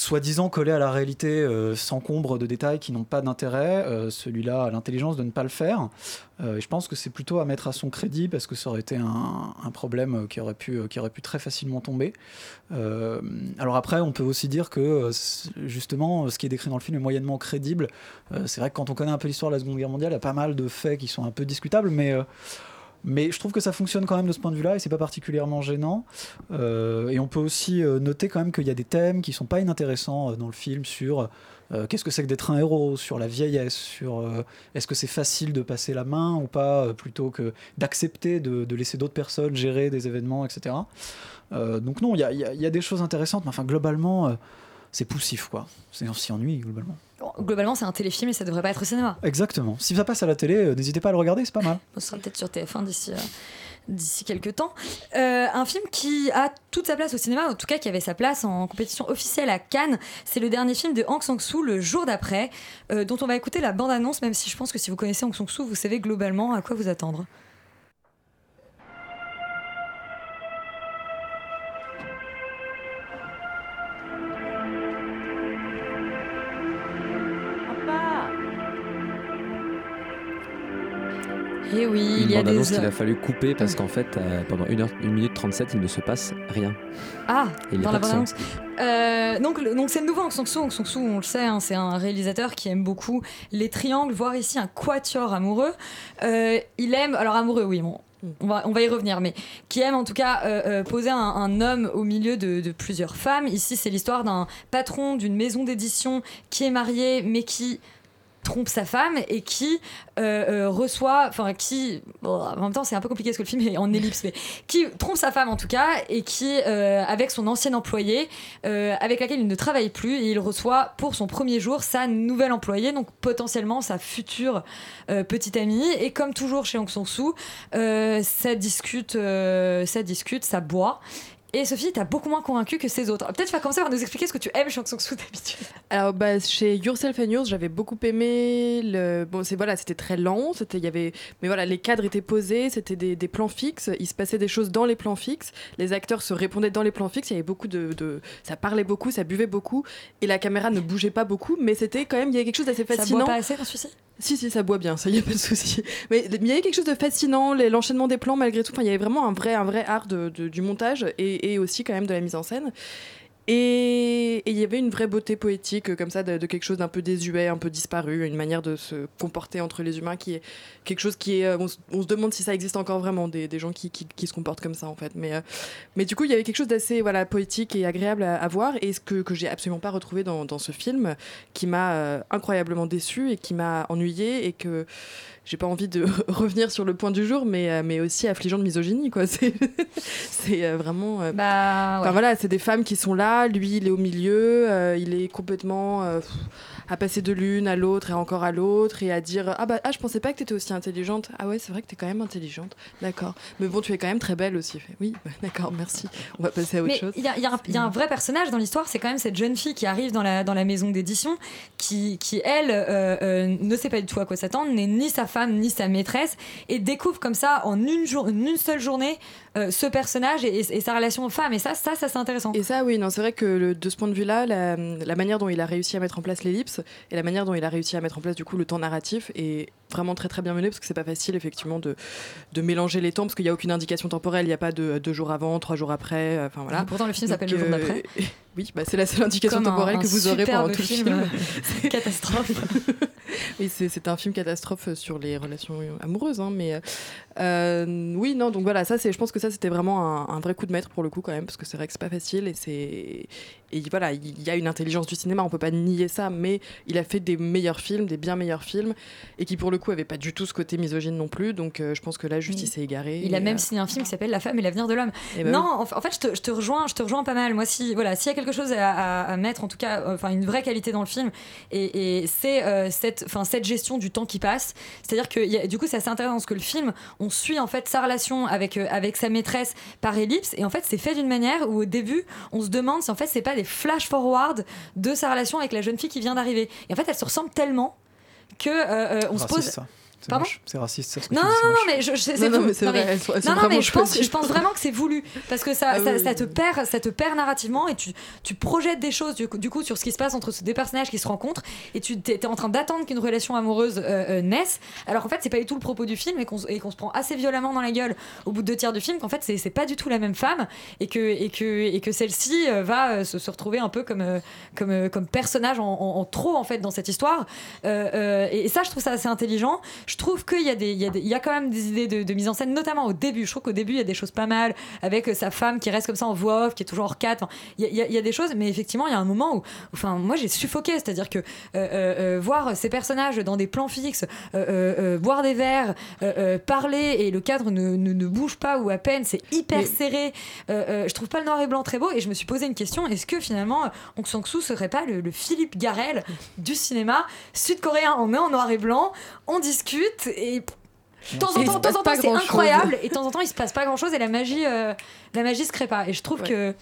soi-disant collé à la réalité euh, s'encombre de détails qui n'ont pas d'intérêt. Euh, Celui-là a l'intelligence de ne pas le faire. Euh, je pense que c'est plutôt à mettre à son crédit parce que ça aurait été un, problème euh, qui aurait, pu, qui aurait pu très facilement tomber. Alors après, on peut aussi dire que justement, ce qui est décrit dans le film est moyennement crédible. C'est vrai que quand on connaît un peu l'histoire de la Seconde Guerre mondiale, il y a pas mal de faits qui sont un peu discutables, mais... mais je trouve que ça fonctionne quand même de ce point de vue-là et c'est pas particulièrement gênant. Euh, et on peut aussi euh, noter quand même qu'il y a des thèmes qui sont pas inintéressants euh, dans le film sur qu'est-ce que c'est que d'être un héros, sur la vieillesse, sur est-ce que c'est facile de passer la main ou pas, plutôt que d'accepter de, laisser d'autres personnes gérer des événements, etc. Donc non, il y a, des choses intéressantes, mais enfin globalement, c'est poussif quoi. On s'y ennuie globalement. Globalement, c'est un téléfilm et ça devrait pas être au cinéma. Exactement. Si ça passe à la télé, euh, n'hésitez pas à le regarder, c'est pas mal. Ce sera peut-être sur TF1 d'ici. euh, D'ici quelques temps. Euh, un film qui a toute sa place au cinéma, en tout cas qui avait sa place en compétition officielle à Cannes, c'est le dernier film de Hang Sang-soo, Le jour d'après, dont on va écouter la bande-annonce, même si je pense que si vous connaissez Hang Sang-soo, vous savez globalement à quoi vous attendre. Et oui, Une il y a des qu'il a fallu couper parce qu'en fait, euh, pendant 1, heure, 1 minute 37, il ne se passe rien. Ah, il dans la de son. bande-annonce. Euh, donc, donc c'est le nouveau Aung San Suu. Aung San Suu, on le sait, hein, c'est un réalisateur qui aime beaucoup les triangles, voire ici un quatuor amoureux. Euh, il aime, alors amoureux, oui, bon. On va, on va y revenir, mais qui aime en tout cas euh, poser un, un homme au milieu de, de plusieurs femmes. Ici, c'est l'histoire d'un patron d'une maison d'édition qui est marié, mais qui trompe sa femme et qui euh, euh, reçoit, enfin qui, en même temps c'est un peu compliqué parce que le film est en ellipse, mais qui trompe sa femme en tout cas et qui, euh, avec son ancien employé, avec laquelle il ne travaille plus, et il reçoit pour son premier jour sa nouvelle employée, donc potentiellement sa future petite amie. Et comme toujours chez San Suu, euh, ça discute, ça discute, ça boit. Et Sophie, t'as beaucoup moins convaincu que ces autres. Peut-être tu vas commencer par nous expliquer ce que tu aimes chez Aung San Suu d'habitude. Alors bah, chez Yourself and Yours, j'avais beaucoup aimé le bon c'est voilà, c'était très lent, c'était y avait mais voilà, les cadres étaient posés, c'était des, des plans fixes, il se passait des choses dans les plans fixes, les acteurs se répondaient dans les plans fixes, il y avait beaucoup de, de- ça parlait beaucoup, ça buvait beaucoup et la caméra ne bougeait pas beaucoup, mais c'était quand même il y avait quelque chose d'assez Ça fascinant. boit pas assez dans celui-ci Si, si, ça boit bien, ça y a pas de souci. Mais il y avait quelque chose de fascinant, l'enchaînement des plans malgré tout. Enfin, il y avait vraiment un vrai, un vrai art de- de- du montage et, et aussi quand même de la mise en scène. Et il y avait une vraie beauté poétique euh, comme ça de, quelque chose d'un peu désuet, un peu disparu, une manière de se comporter entre les humains qui est quelque chose qui est... euh, on, se- demande si ça existe encore vraiment, des, gens qui, qui- se comportent comme ça en fait. Mais, euh, mais du coup, il y avait quelque chose d'assez voilà, poétique et agréable à, voir et ce que, que j'ai absolument pas retrouvé dans, ce film qui m'a incroyablement déçu et qui m'a ennuyé et que j'ai pas envie de revenir sur le point du jour, mais, euh, mais aussi affligeant de misogynie, quoi. C'est c'est, euh, vraiment. euh, Bah, Enfin voilà, c'est des femmes qui sont là, lui il est au milieu, il est complètement à passer de l'une à l'autre et encore à l'autre et à dire ah bah ah je pensais pas que t'étais aussi intelligente. Ah ouais c'est vrai que t'es quand même intelligente. D'accord. Mais bon tu es quand même très belle aussi. Fait, oui bah, d'accord merci. On va passer à autre Mais chose. il y, a- y un- il y a un vrai personnage dans l'histoire, c'est quand même cette jeune fille qui arrive dans la, dans la maison d'édition, qui, qui elle euh, euh, ne sait pas du tout à quoi s'attendre, n'est ni sa femme ni sa maîtresse, et découvre comme ça en une, jour, en une seule journée euh, ce personnage et, sa relation aux femmes. Et ça, ça, ça c'est intéressant. Et ça, oui, non, c'est vrai que de ce point de vue-là, la, la manière dont il a réussi à mettre en place l'ellipse et la manière dont il a réussi à mettre en place du coup le temps narratif est vraiment très très bien mené parce que c'est pas facile effectivement de, de mélanger les temps parce qu'il n'y a aucune indication temporelle, il n'y a pas de deux jours avant, trois jours après, euh, enfin voilà. Et pourtant, le film s'appelle Le jour euh, d'après. Oui, bah, c'est la seule indication Comme temporelle un que vous aurez pendant tout le film, film. euh, catastrophe. oui, c'est un film catastrophe sur les relations amoureuses, hein, mais euh, euh, oui, non, donc voilà, ça, c'est, je pense que ça, c'était vraiment un, un vrai coup de maître pour le coup quand même, parce que c'est vrai que c'est pas facile et c'est et voilà, il y a une intelligence du cinéma, on peut pas nier ça, mais il a fait des meilleurs films, des bien meilleurs films, et qui pour le coup avait pas du tout ce côté misogyne non plus, donc euh, je pense que là, juste, il s'est égaré. Il a même euh, signé un film qui s'appelle La femme et l'avenir de l'homme. Eh ben non, en, en fait, je te, je te rejoins, je te rejoins pas mal. Moi, si voilà, s'il y a quelque chose à, à- à mettre, en tout cas, euh, enfin une vraie qualité dans le film, et, et c'est cette, gestion du temps qui passe. C'est-à-dire que il y a- du coup, c'est assez intéressant parce que le film, on suit en fait sa relation avec avec sa maîtresse par ellipse, et en fait, c'est fait d'une manière où au début, on se demande si en fait c'est pas des flash forward de sa relation avec la jeune fille qui vient d'arriver. Et en fait, elles se ressemblent tellement que euh, euh, on se Raciste, pose. C'est Pardon moche. C'est raciste, ça. ce que Non, non, non, mais je, je- c'est Non, non, vous- mais c'est non, vrai, mais- elles sont- elles sont non, non, mais vraiment je pense, choisies. je pense vraiment que c'est voulu parce que ça, Ah ça, oui, ça oui. te perd, ça te perd narrativement et tu, tu projettes des choses du coup, du coup sur ce qui se passe entre ces deux personnages qui se rencontrent et tu es, en train d'attendre qu'une relation amoureuse euh, euh, naisse. Alors en fait, c'est pas du tout le propos du film et qu'on se- et qu'on se prend assez violemment dans la gueule au bout de deux tiers du film qu'en fait c'est c'est pas du tout la même femme et que et que et que celle-ci euh, va euh, se, se retrouver un peu comme comme comme personnage en, en- en trop en fait dans cette histoire. Euh, euh, et, et ça, je trouve ça assez intelligent. Je trouve qu'il y a des il y, a des- il y a quand même des idées de, de mise en scène, notamment au début. Je trouve qu'au début il y a des choses pas mal avec sa femme qui reste comme ça en voix off, qui est toujours hors cadre. Enfin, Il y, a- il y des choses, mais effectivement il y a un moment où, enfin moi j'ai suffoqué, c'est-à-dire que euh, euh, euh, voir ces personnages dans des plans fixes, euh, boire des verres, parler et le cadre ne, ne- ne bouge pas ou à peine, c'est hyper Mais- serré. Je trouve pas le noir et blanc très beau et je me suis posé une question est-ce que finalement Aung San Suu serait pas le, le Philippe Garel du cinéma sud-coréen? On met en noir et blanc, on discute et de temps en temps, temps temps, c'est incroyable et de temps en temps il se passe pas grand chose et la magie, euh, la magie se crée pas. Et je trouve Ouais. que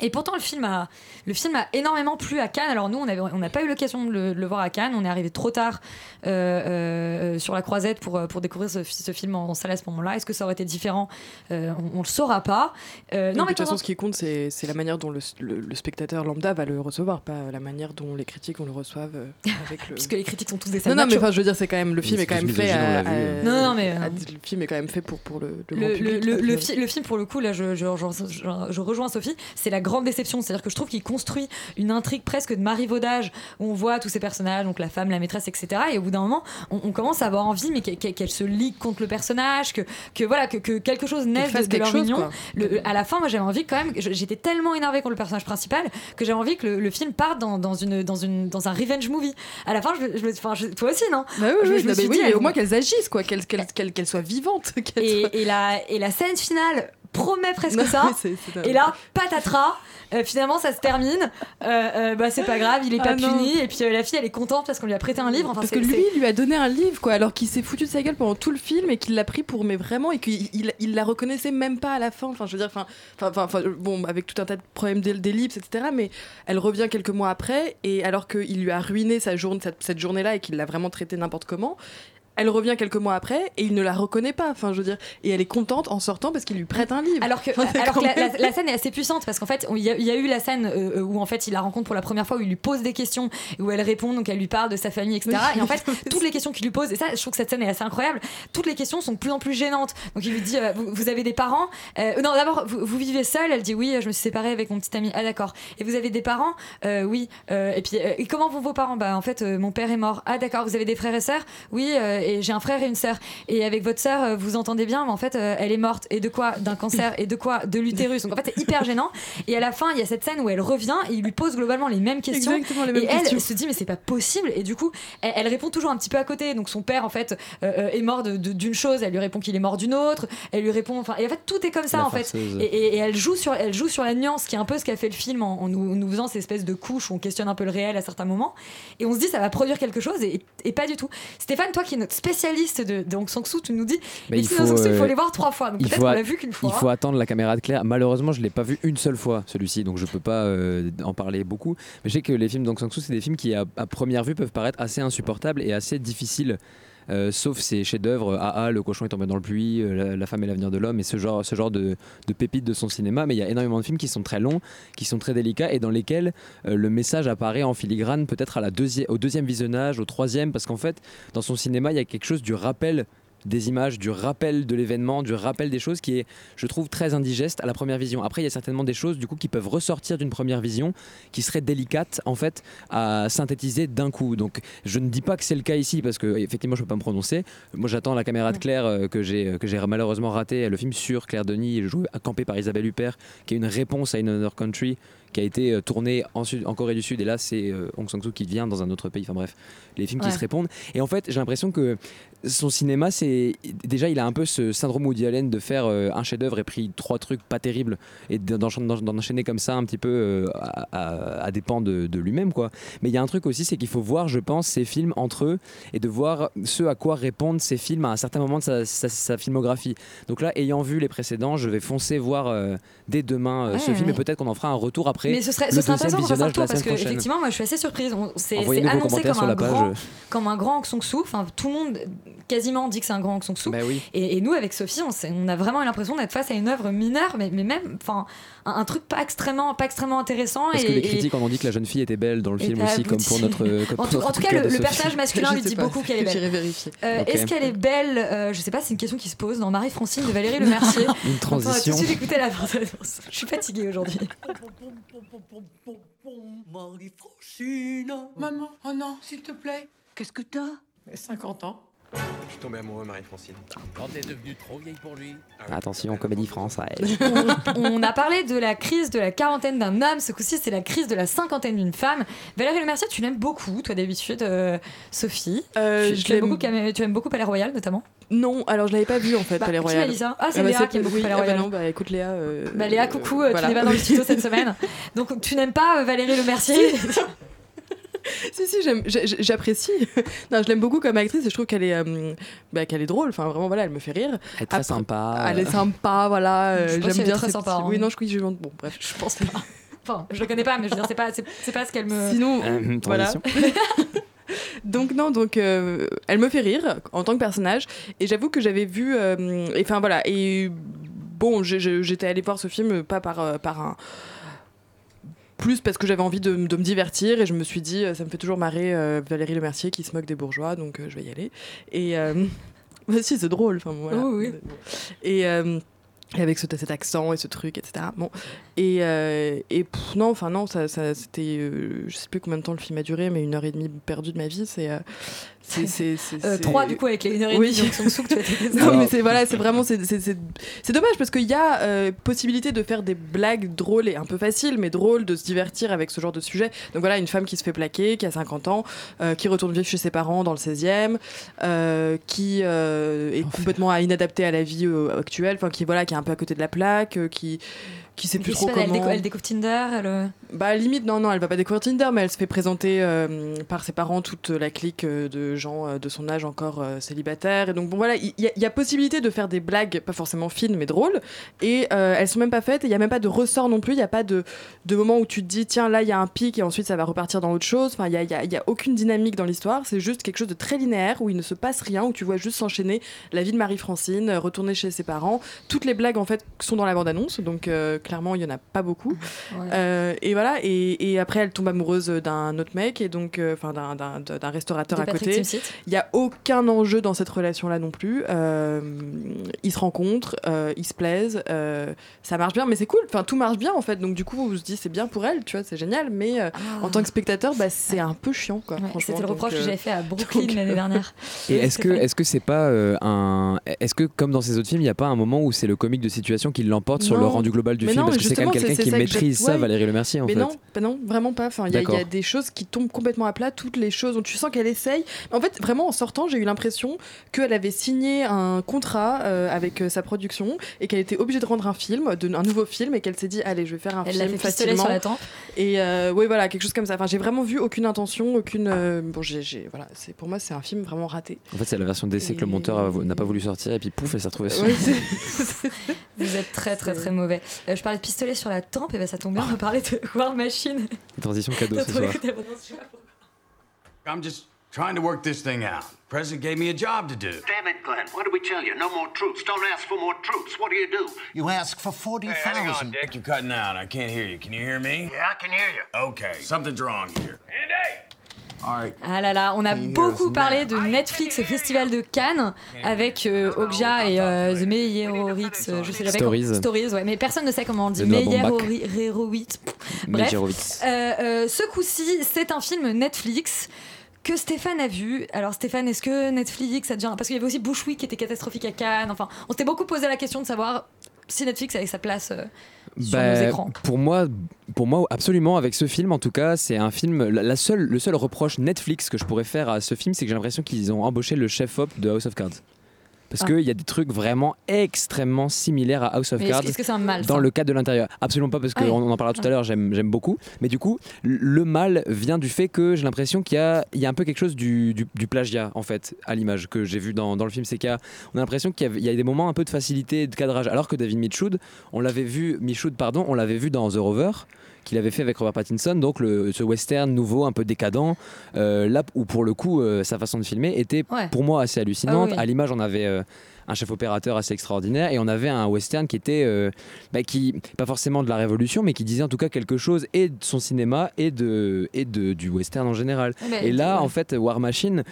Et pourtant, le film, a, le film a énormément plu à Cannes. Alors, nous, on avait- on n'a pas eu l'occasion de le, de le voir à Cannes. On est arrivé trop tard euh, euh, sur la croisette pour, euh, pour découvrir ce, ce film en, en salle à ce moment-là. Est-ce que ça aurait été différent? Euh, On ne le saura pas. Euh, Non, non, mais mais de toute façon, ce qui compte, c'est c'est la manière dont le, le- le spectateur lambda va le recevoir, pas la manière dont les critiques vont le reçoivent avec le. Puisque les critiques sont tous des Non, salles non, mais enfin, je veux dire, c'est quand même le film est quand même fait. on À, à- Non, non, mais, à- le film est quand même fait pour pour le, le Le, grand le- public. le- donc, le fi- le film, pour le coup, là, je, je- je- je- je rejoins Sophie, c'est la grande déception. C'est-à-dire que je trouve qu'il construit une intrigue presque de marivaudage où on voit tous ces personnages, donc la femme, la maîtresse, etc. Et au bout d'un moment, on, on commence à avoir envie, mais qu'elle se ligue contre le personnage, que, que voilà, que, que quelque chose naisse de, de leur chose, union. Le- à la fin, moi, j'avais envie quand même. J'étais tellement énervée contre le personnage principal que j'avais envie que le, le film parte dans, dans une, dans, une, dans un revenge movie. À la fin, je, me- je enfin, je- toi aussi, non? Bah oui, oui, je me mais oui, dit, mais au moins qu'elles agissent, quoi, qu'elles qu'elles- qu'elles soient vivantes. et la, et la scène finale promet presque Non, ça. mais c'est- c'est dingue. et là, patatras. euh, finalement, ça se termine. Euh, euh, bah, c'est pas grave, il est pas Ah puni. Et puis euh, la fille, elle est contente parce qu'on lui a prêté un livre. Enfin, Parce que lui, il lui a donné un livre, quoi, alors qu'il s'est foutu de sa gueule pendant tout le film et qu'il l'a pris pour, mais vraiment, et qu'il il, il la reconnaissait même pas à la fin. Enfin, je veux dire, enfin, enfin, bon, avec tout un tas de problèmes d'ell- d'ellipse, etc. Mais elle revient quelques mois après, et alors qu'il lui a ruiné sa journée, cette, cette journée-là et qu'il l'a vraiment traité n'importe comment. Elle revient quelques mois après et il ne la reconnaît pas. Enfin, je veux dire, et elle est contente en sortant parce qu'il lui prête un livre. Alors que, alors la, même- la- la scène est assez puissante parce qu'en fait, il y, a- il y a eu la scène euh, où en fait il la rencontre pour la première fois, où il lui pose des questions, où elle répond, donc elle lui parle de sa famille, etc. Et en fait, toutes les questions qu'il lui pose, et ça, je trouve que cette scène est assez incroyable, toutes les questions sont de plus en plus gênantes. Donc il lui dit, euh, vous, vous avez des parents Euh, Non, d'abord, vous, vous vivez seul? Elle dit, oui, je me suis séparée avec mon petit ami. Ah d'accord. Et vous avez des parents? Euh, Oui. Euh, et puis, euh, et comment vont vos parents? Bah en fait, euh, mon père est mort. Ah d'accord. Vous avez des frères et sœurs? Oui. Et j'ai un frère et une sœur. Et avec votre sœur, euh, vous entendez bien, mais en fait, euh, elle est morte. Et de quoi D'un cancer. Et de quoi De l'utérus. Donc en fait, c'est hyper gênant. Et à la fin, il y a cette scène où elle revient et il lui pose globalement les mêmes questions. Exactement les mêmes et elle questions. se dit, mais c'est pas possible. Et du coup, elle, elle répond toujours un petit peu à côté. Donc son père, en fait, euh, est mort d'une chose. Elle lui répond qu'il est mort d'une autre. Elle lui répond. Enfin, et en fait, tout est comme ça, La en fait. Et, et- et elle joue sur, elle joue sur la nuance, qui est un peu ce qu'a fait le film en, en nous, nous faisant ces espèces de couches où on questionne un peu le réel à certains moments. Et on se dit, ça va produire quelque chose, et, et pas du tout. Stéphane, toi qui es notre spécialiste de, de Hong Sang-soo, tu nous dis, Mais il faut, il euh, les voir trois fois. Donc il faut l'a vu qu'une fois. Il faut attendre la caméra de Claire. Malheureusement, je l'ai pas vu une seule fois celui-ci, donc je peux pas euh, en parler beaucoup. Mais je sais que les films d'Ong Sang-soo, c'est des films qui, à, à première vue, peuvent paraître assez insupportables et assez difficiles. Euh, sauf ces chefs-d'œuvre, AA, Le cochon est tombé dans le puits, euh, la, femme et l'avenir de l'homme, et ce genre, de, de pépites de son cinéma. Mais il y a énormément de films qui sont très longs, qui sont très délicats et dans lesquels euh, le message apparaît en filigrane, peut-être à la au deuxième visionnage, au troisième, parce qu'en fait, dans son cinéma, il y a quelque chose du rappel des images, du rappel de l'événement, du rappel des choses qui est, je trouve, très indigeste à la première vision. Après, il y a certainement des choses du coup qui peuvent ressortir d'une première vision, qui seraient délicates en fait à synthétiser d'un coup. Donc, je ne dis pas que c'est le cas ici parce que effectivement, je peux pas me prononcer. Moi, j'attends la caméra de Claire euh, que j'ai que j'ai malheureusement raté. Le film sur Claire Denis, joué campé par Isabelle Huppert, qui est une réponse à In Another Country qui a été euh, tourné en, Sud- en Corée du Sud et là c'est euh, Hong Sang-soo qui vient dans un autre pays. Enfin bref les films Ouais. qui se répondent. Et en fait j'ai l'impression que son cinéma c'est déjà il a un peu ce syndrome Woody Allen de faire euh, un chef-d'œuvre et pris trois trucs pas terribles et d'en- d'en- d'en enchaîner comme ça un petit peu euh, à, à- à dépens de, de lui-même quoi. Mais il y a un truc aussi c'est qu'il faut voir je pense ces films entre eux et de voir ce à quoi répondent ces films à un certain moment de sa, sa- sa filmographie. Donc là ayant vu les précédents je vais foncer voir euh, dès demain Ouais, ce film et peut-être qu'on en fera un retour après Mais ce serait, ce serait intéressant qu'on fasse un visionnage de retour la parce que prochaine. effectivement moi je suis assez surprise. C'est annoncé comme un, grand, comme un grand. Enfin tout le monde quasiment dit que c'est un grand Hong Sang-soo. Bah oui. et, et nous avec Sophie on, on a vraiment eu l'impression d'être face à une œuvre mineure mais, mais même enfin un, un truc pas extrêmement pas extrêmement intéressant. Parce et, que les critiques en ont dit que la jeune fille était belle dans le film t'as aussi, comme pour notre. comme En pour tout, notre en tout coup cas, le, personnage masculin lui dit pas, beaucoup qu'elle est belle. vérifier. Euh. Est-ce qu'elle est belle Euh, Je sais pas, c'est une question qui se pose dans Marie-Francine de Valérie Le Mercier. Une On va tout de transition. suite écouter la réponse. Je suis fatiguée aujourd'hui. Marie-Francine Maman, oh non, s'il te plaît. Qu'est-ce que t'as? 50 ans. Je suis tombé amoureux, Marie-Francine. Quand t'es devenue trop vieille pour lui. Attention, comédie française. on a parlé de la crise de la quarantaine d'un homme. Ce coup-ci, c'est la crise de la cinquantaine d'une femme. Valérie Le Mercier, tu l'aimes beaucoup, toi d'habitude, euh, Sophie. Euh, tu, je tu l'aime- beaucoup, tu aimes beaucoup Palais Royal, notamment Non, alors je l'avais pas vu en fait, Bah, Palais Royal. dit ça Ah, c'est bah, Léa qui aime beaucoup oui, Palais ah bah Royal. non, bah écoute Léa. euh, Bah, Léa, euh, coucou, euh, voilà. tu n'es pas dans le studio cette semaine. Donc, tu n'aimes pas euh, Valérie Le Mercier si si j'apprécie non je l'aime beaucoup comme actrice et je trouve qu'elle est euh, bah, qu'elle est drôle enfin vraiment voilà elle me fait rire Elle est très Après- sympa. elle est sympa voilà euh, Je pense j'aime qu'elle est bien très ses sympa, petits- hein. oui non je oui je bon bref Je pense pas. Enfin, je le connais pas, mais je veux dire, c'est pas, c'est, pas ce qu'elle me. Sinon, Euh, voilà. donc non, donc euh, elle me fait rire en tant que personnage, et j'avoue que j'avais vu, euh, et enfin voilà, et bon, j'étais allée voir ce film pas par euh, par un plus parce que j'avais envie de, de me divertir et je me suis dit euh, ça me fait toujours marrer euh, Valérie Lemercier qui se moque des bourgeois donc euh, je vais y aller et euh, bah si c'est drôle enfin voilà oui. et et avec ce, cet accent et ce truc, etc. Bon. Et, euh, et pff, non, enfin non, ça, ça, c'était. euh, je sais plus combien de temps le film a duré, mais une heure et demie perdue de ma vie, c'est. euh, c'est- Euh, du coup, avec les Oui. tu. Non, mais c'est voilà, c'est vraiment c'est dommage parce qu'il y a euh, possibilité de faire des blagues drôles et un peu faciles, mais drôles, de se divertir avec ce genre de sujet. Donc voilà, une femme qui se fait plaquer, qui a 50 ans, euh, qui retourne vivre chez ses parents dans le 16e, euh, qui est complètement inadaptée à la vie actuelle, enfin qui voilà, qui est un peu à côté de la plaque, qui qui sait plus trop Elle comment. elle découvre Tinder, elle. euh, Bah limite non non elle va pas découvrir Tinder mais elle se fait présenter euh, par ses parents toute la clique euh, de gens euh, de son âge encore euh, célibataires et donc bon voilà il y, a- il y a possibilité de faire des blagues pas forcément fines mais drôles et euh, elles sont même pas faites et il y a même pas de ressort non plus il y a pas de, de moment où tu te dis tiens là il y a un pic et ensuite ça va repartir dans autre chose enfin il y a, y a- il y a aucune dynamique dans l'histoire c'est juste quelque chose de très linéaire où il ne se passe rien où tu vois juste s'enchaîner la vie de Marie-Francine euh, retourner chez ses parents toutes les blagues en fait sont dans la bande annonce donc euh, clairement il y en a pas beaucoup Ouais. euh, et voilà, et, et après elle tombe amoureuse d'un autre mec, et donc, euh, enfin d'un- restaurateur De à Patrick côté. Il n'y a aucun enjeu dans cette relation-là non plus. Euh, ils se rencontrent, euh, ils se plaisent, euh, ça marche bien, mais c'est cool. Enfin, tout marche bien en fait. Donc du coup, on se dit c'est bien pour elle, tu vois, c'est génial. Mais euh, en tant que spectateur, bah, c'est un peu chiant, quoi. Ah. C'était le Donc, reproche que j'avais fait à Brooklyn donc, l'année dernière. Et est-ce que est-ce que c'est pas euh, un est-ce que comme dans ces autres films, il n'y a pas un moment où c'est le comique de situation qui l'emporte sur le rendu global du Mais film non, parce que c'est quand même quelqu'un qui maîtrise ça, ouais. Valérie Le Mercier en mais fait. non, bah non, vraiment pas. Enfin, il y, a- y des choses qui tombent complètement à plat, toutes les choses. Donc tu sens qu'elle essaye. En fait, vraiment en sortant, j'ai eu l'impression qu'elle avait signé un contrat euh, avec euh, sa production et qu'elle était obligée de rendre un film, de, un nouveau film, et qu'elle s'est dit allez, je vais faire un Elle l'a film fait facilement. sur la tempe. Et euh, oui, voilà, quelque chose comme ça. Enfin, j'ai vraiment vu aucune intention, aucune. euh, bon, j'ai, voilà, c'est pour moi, c'est un film vraiment raté. En fait, c'est la version d'essai que le monteur n'a pas voulu sortir et puis pouf, elle s'est retrouvée sur. Ouais, Vous êtes très très très mauvais. Euh, je parlais de pistolet sur la tempe, et ben ça tombe bien, on va parler de War Machine. Transition cadeau ce soir. I'm just trying to work this thing out. President gave me a job to do. Damn it, Glenn. What did we tell you? No more troops. Don't ask for more troops. What do you do? You ask for 40,000. hang on, Dick. You're cutting out. I can't hear you. Can you hear me? Yeah, I can hear you. Okay. Something's wrong here. Right. Ah là là, on a beaucoup parlé de Netflix au Festival de Cannes avec euh, Okja et euh, The Meyerowitz, euh, je sais jamais Stories. comment- Stories, ouais, mais personne ne sait comment on le dit. Meyerowitz. Bref, Meyerowitz. euh, euh, ce coup-ci, c'est un film Netflix que Stéphane a vu. Alors Stéphane, est-ce que Netflix, ça devient... Parce qu'il y avait aussi Bushwick qui était catastrophique à Cannes. Enfin, on s'était beaucoup posé la question de savoir si Netflix avait sa place euh, sur Bah, nos écrans. Pour moi, pour moi, absolument, avec ce film, en tout cas, c'est un film. La, la seule, le seul reproche Netflix que je pourrais faire à ce film, c'est que j'ai l'impression qu'ils ont embauché le chef-op de House of Cards. Parce Ah. qu'il y a des trucs vraiment extrêmement similaires à House of Mais Cards est-ce que c'est un mal, dans le cadre de l'intérieur. Absolument pas, parce Ah qu'on en parlera tout à l'heure, j'aime beaucoup. Mais du coup, le mal vient du fait que j'ai l'impression qu'il y a, il y a un peu quelque chose du, du- du plagiat, en fait, à l'image que j'ai vu dans, dans le film. C'est y a, on a l'impression qu'il y, a- il y a des moments un peu de facilité de cadrage. Alors que David Michoud, on l'avait vu, Michoud, pardon, on l'avait vu dans The Rover qu'il avait fait avec Robert Pattinson, donc le, ce western nouveau, un peu décadent, euh, là où pour le coup euh, sa façon de filmer était Ouais. pour moi assez hallucinante. Ah oui. À l'image, on avait euh, un chef opérateur assez extraordinaire et on avait un western qui était euh, bah, qui pas forcément de la révolution, mais qui disait en tout cas quelque chose et de son cinéma et de et de du western en général. Ouais, mais- et là, ouais. en fait, War Machine,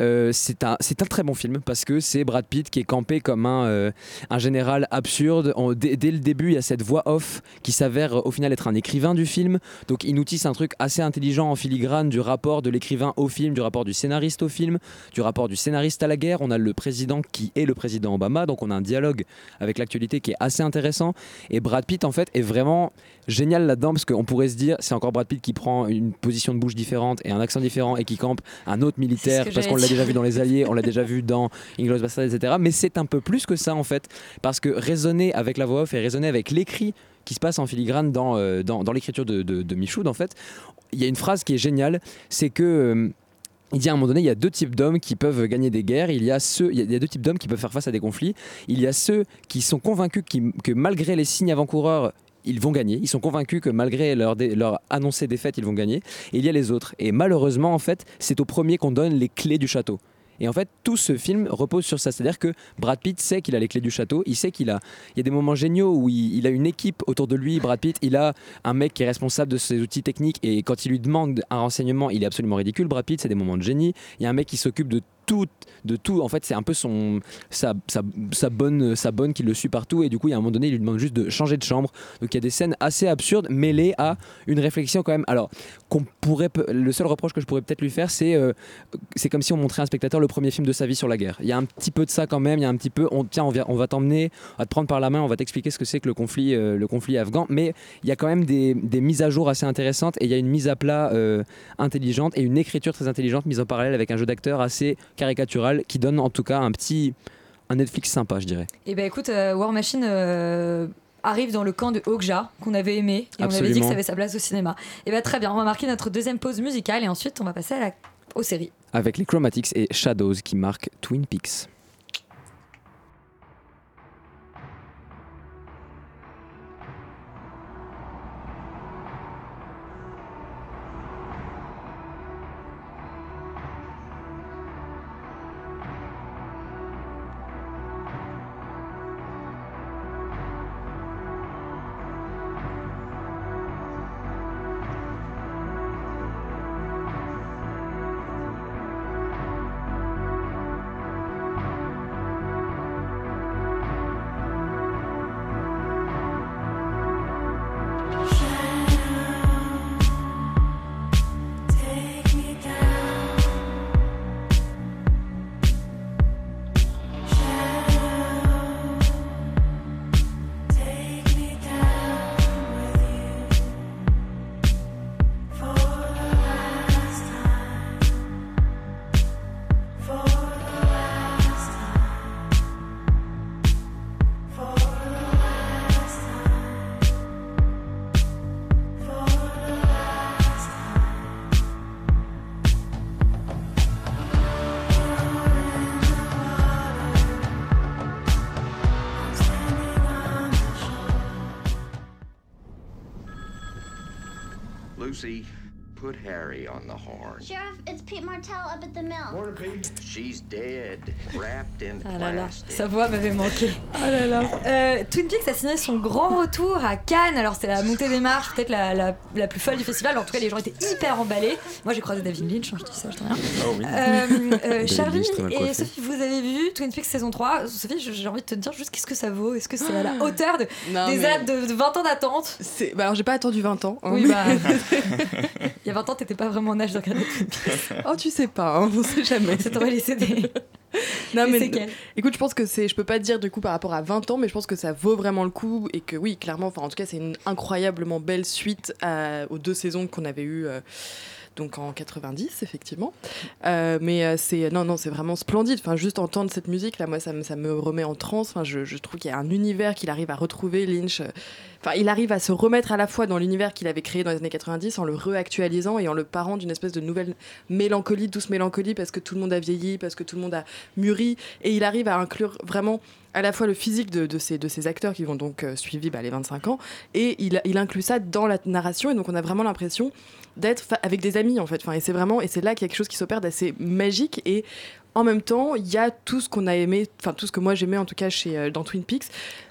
euh, c'est un c'est un très bon film parce que c'est Brad Pitt qui est campé comme un euh, un général absurde. On- dès, dès le début, il y a cette voix off qui s'avère au final être un écrivain du film. Donc il nous tisse un truc assez intelligent en filigrane du rapport de l'écrivain au film, du rapport du scénariste au film, du rapport du scénariste à la guerre. On a le président qui est le président Obama, donc on a un dialogue avec l'actualité qui est assez intéressant. Et Brad Pitt, en fait, est vraiment génial là-dedans parce qu'on pourrait se dire c'est encore Brad Pitt qui prend une position de bouche différente et un accent différent et qui campe un autre militaire parce qu'on l'a déjà vu dans Les Alliés, on l'a déjà vu dans Inglourious Basterds, etc. Mais c'est un peu plus que ça en fait parce que raisonner avec la voix off et raisonner avec l'écrit qui se passe en filigrane dans, euh, dans, dans l'écriture de, de, de Michoud en fait, il y a une phrase qui est géniale, c'est que il dit à un moment donné, il y a deux types d'hommes qui peuvent gagner des guerres. Il y a ceux, il y a- y a deux types d'hommes qui peuvent faire face à des conflits. Il y a ceux qui sont convaincus que malgré les signes avant-coureurs, ils vont gagner. Ils sont convaincus que malgré leur, leur annoncée défaite, ils vont gagner. Et il y a les autres. Et malheureusement, en fait, c'est au premier qu'on donne les clés du château. Et en fait, tout ce film repose sur ça. C'est-à-dire que Brad Pitt sait qu'il a les clés du château. Il sait qu'il a. Il y a des moments géniaux où il, a une équipe autour de lui. Brad Pitt, il a un mec qui est responsable de ses outils techniques. Et quand il lui demande un renseignement, il est absolument ridicule. Brad Pitt, c'est des moments de génie. Il y a un mec qui s'occupe de de tout. En fait, c'est un peu son sa, bonne sa bonne qui le suit partout. Et du coup, il y a un moment donné, il lui demande juste de changer de chambre. Donc il y a des scènes assez absurdes mêlées à une réflexion quand même. Alors qu'on pourrait, le seul reproche que je pourrais peut-être lui faire, c'est euh, c'est comme si on montrait à un spectateur le premier film de sa vie sur la guerre. Il y a un petit peu de ça quand même. Il y a un petit peu, on, tiens, on, on va t'emmener, te prendre par la main, on va t'expliquer ce que c'est que le conflit, euh, le conflit afghan. Mais il y a quand même des, des mises à jour assez intéressantes et il y a une mise à plat euh, intelligente et une écriture très intelligente mise en parallèle avec un jeu d'acteur assez caricatural qui donne en tout cas un petit un Netflix sympa, je dirais. Et ben écoute, euh, War Machine euh, arrive dans le camp de Okja qu'on avait aimé et on avait dit que Absolument. ça avait sa place au cinéma. Et ben très bien, on va marquer notre deuxième pause musicale et ensuite on va passer à la- aux séries. Avec les Chromatics et Shadows qui marquent Twin Peaks. Lucy, put Harry on the horn. Sheriff, it's Pete Martell up at the mill. Morning, Pete. She's dead, wrapped in Ah là là, plastic. sa voix m'avait manqué. Oh là là. Euh, Twin Peaks a signé son grand retour à Cannes. Alors c'était la montée des marches, peut-être la, la, la plus folle du festival. En tout cas, les gens étaient hyper emballés. Moi, j'ai croisé David Lynch, hein, je dis ça, je dis rien. Oh oui. Euh, euh, Charlie Lynch, et. Sophie, vous avez vu Twin Peaks saison 3 Sophie, j'ai envie de te dire juste qu'est-ce que ça vaut? Est-ce que c'est à la hauteur de, Non, des mais- de, de 20 ans d'attente? C'est- Bah alors j'ai pas attendu 20 ans. hein. Oui, bah. Il y a 20 ans, t'étais pas vraiment en âge de regarder Twin Peaks. Oh tu sais pas, hein, on sait jamais. Ça t'aurait laissé des. Non, mais écoute, je pense que c'est, je peux pas te dire du coup par rapport à 20 ans, mais je pense que ça vaut vraiment le coup et que oui, clairement, enfin en tout cas, c'est une incroyablement belle suite à- aux deux saisons qu'on avait eues. euh, donc en 90 effectivement. Euh, mais euh, c'est non non c'est vraiment splendide. Enfin juste entendre cette musique là moi ça me, ça me remet en transe. Enfin je, trouve qu'il y a un univers qu'il arrive à retrouver Lynch. Enfin il arrive à se remettre à la fois dans l'univers qu'il avait créé dans les années 90 en le réactualisant et en le parant d'une espèce de nouvelle mélancolie douce mélancolie parce que tout le monde a vieilli parce que tout le monde a mûri. Et il arrive à inclure vraiment à la fois le physique de, de ces, de ces acteurs qui vont donc euh, bah, les 25 ans et il inclut ça dans la narration. Et donc on a vraiment l'impression d'être avec des amis en fait. Enfin, et c'est vraiment et c'est là qu'il y a quelque chose qui s'opère d'assez magique. Et en même temps il y a tout ce qu'on a aimé enfin tout ce que moi j'aimais en tout cas chez euh, dans Twin Peaks.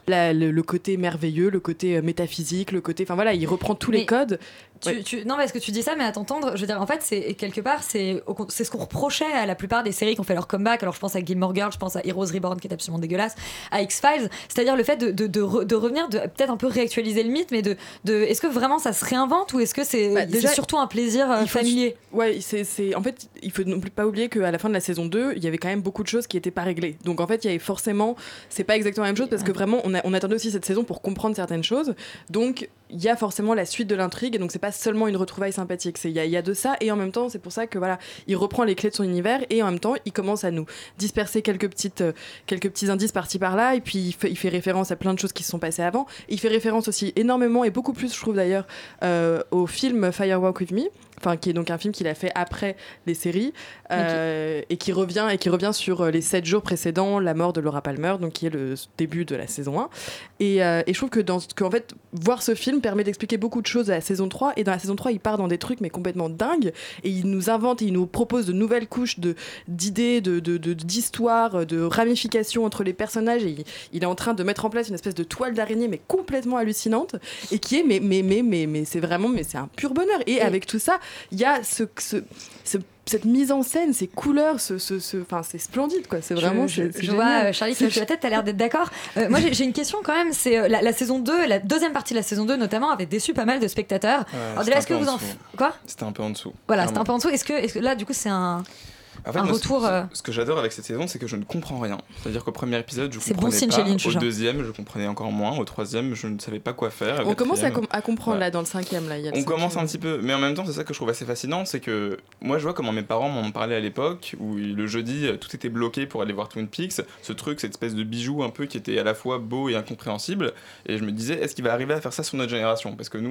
La- le, le côté merveilleux le côté euh, métaphysique le côté enfin voilà il reprend tous les codes Tu, tu- non, parce que tu dis ça, mais à t'entendre, je veux dire, en fait, c'est quelque part, c'est ce qu'on reprochait à la plupart des séries qui ont fait leur comeback. Alors, je pense à Gilmore Girls, je pense à Heroes Reborn, qui est absolument dégueulasse, à X-Files, c'est-à-dire le fait de, de, de re- de revenir, de peut-être un peu réactualiser le mythe, mais de, de est-ce que vraiment ça se réinvente ou est-ce que c'est Bah, déjà, surtout un plaisir euh, il faut- familier Ouais, c'est, c'est- en fait, il faut non plus pas oublier qu'à la fin de la saison 2, il y avait quand même beaucoup de choses qui n'étaient pas réglées. Donc en fait, il y avait forcément, c'est pas exactement la même chose parce que vraiment, on, a- on attendait aussi cette saison pour comprendre certaines choses. Donc il y a forcément la suite de l'intrigue et donc c'est pas seulement une retrouvaille sympathique. Il y a, de ça et en même temps, c'est pour ça que voilà, il reprend les clés de son univers et en même temps, il commence à nous disperser quelques petites, euh, quelques petits indices par-ci par-là et puis il fait, il fait référence à plein de choses qui se sont passées avant. Il fait référence aussi énormément et beaucoup plus, je trouve d'ailleurs, euh, au film Firewalk with Me. Enfin qui est donc un film qu'il a fait après les séries euh, et qui revient et qui revient sur euh, les sept jours précédents la mort de Laura Palmer, donc qui est le début de la saison 1. Et, euh, et je trouve que dans qu'en fait voir ce film permet d'expliquer beaucoup de choses à la saison 3 et dans la saison 3 il part dans des trucs mais complètement dingues et il nous invente et il nous propose de nouvelles couches de d'idées de de- de- d'histoires de, ramifications entre les personnages et il, il est en train de mettre en place une espèce de toile d'araignée mais complètement hallucinante et qui est mais mais mais mais, mais c'est vraiment mais c'est un pur bonheur et, avec tout ça il y a ce, ce, ce- cette mise en scène ces couleurs ce ce c'est splendide quoi c'est vraiment je, je- je vois euh, Charlie qui la tête, t'as l'air d'être d'accord. Euh, moi j'ai j'ai une question quand même, c'est euh, la, la saison 2, la deuxième partie de la saison 2 notamment avait déçu pas mal de spectateurs. Ouais, Alors c'était déjà un est-ce que peu vous en en... dessous. Quoi? C'était un peu en dessous. Voilà, c'était un peu en dessous. Est-ce que, est-ce que là du coup c'est un... En fait, un moi, retour... ce, euh, ce que j'adore avec cette saison, c'est que je ne comprends rien. C'est-à-dire qu'au premier épisode, je C'est bon comprenais signe pas. Lynch, Au deuxième, je comprenais encore moins. Au troisième, je ne savais pas quoi faire. On commence à, quatrième, com- à comprendre ouais. là dans le cinquième là y a le On commence un petit peu, mais en même temps, c'est ça que je trouve assez fascinant, c'est que moi, je vois comment mes parents m'en parlaient à l'époque, où le jeudi, euh, tout était bloqué pour aller voir Twin Peaks, ce truc, cette espèce de bijou un peu qui était à la fois beau et incompréhensible, et je me disais, est-ce qu'il va arriver à faire ça sur notre génération? Parce que nous,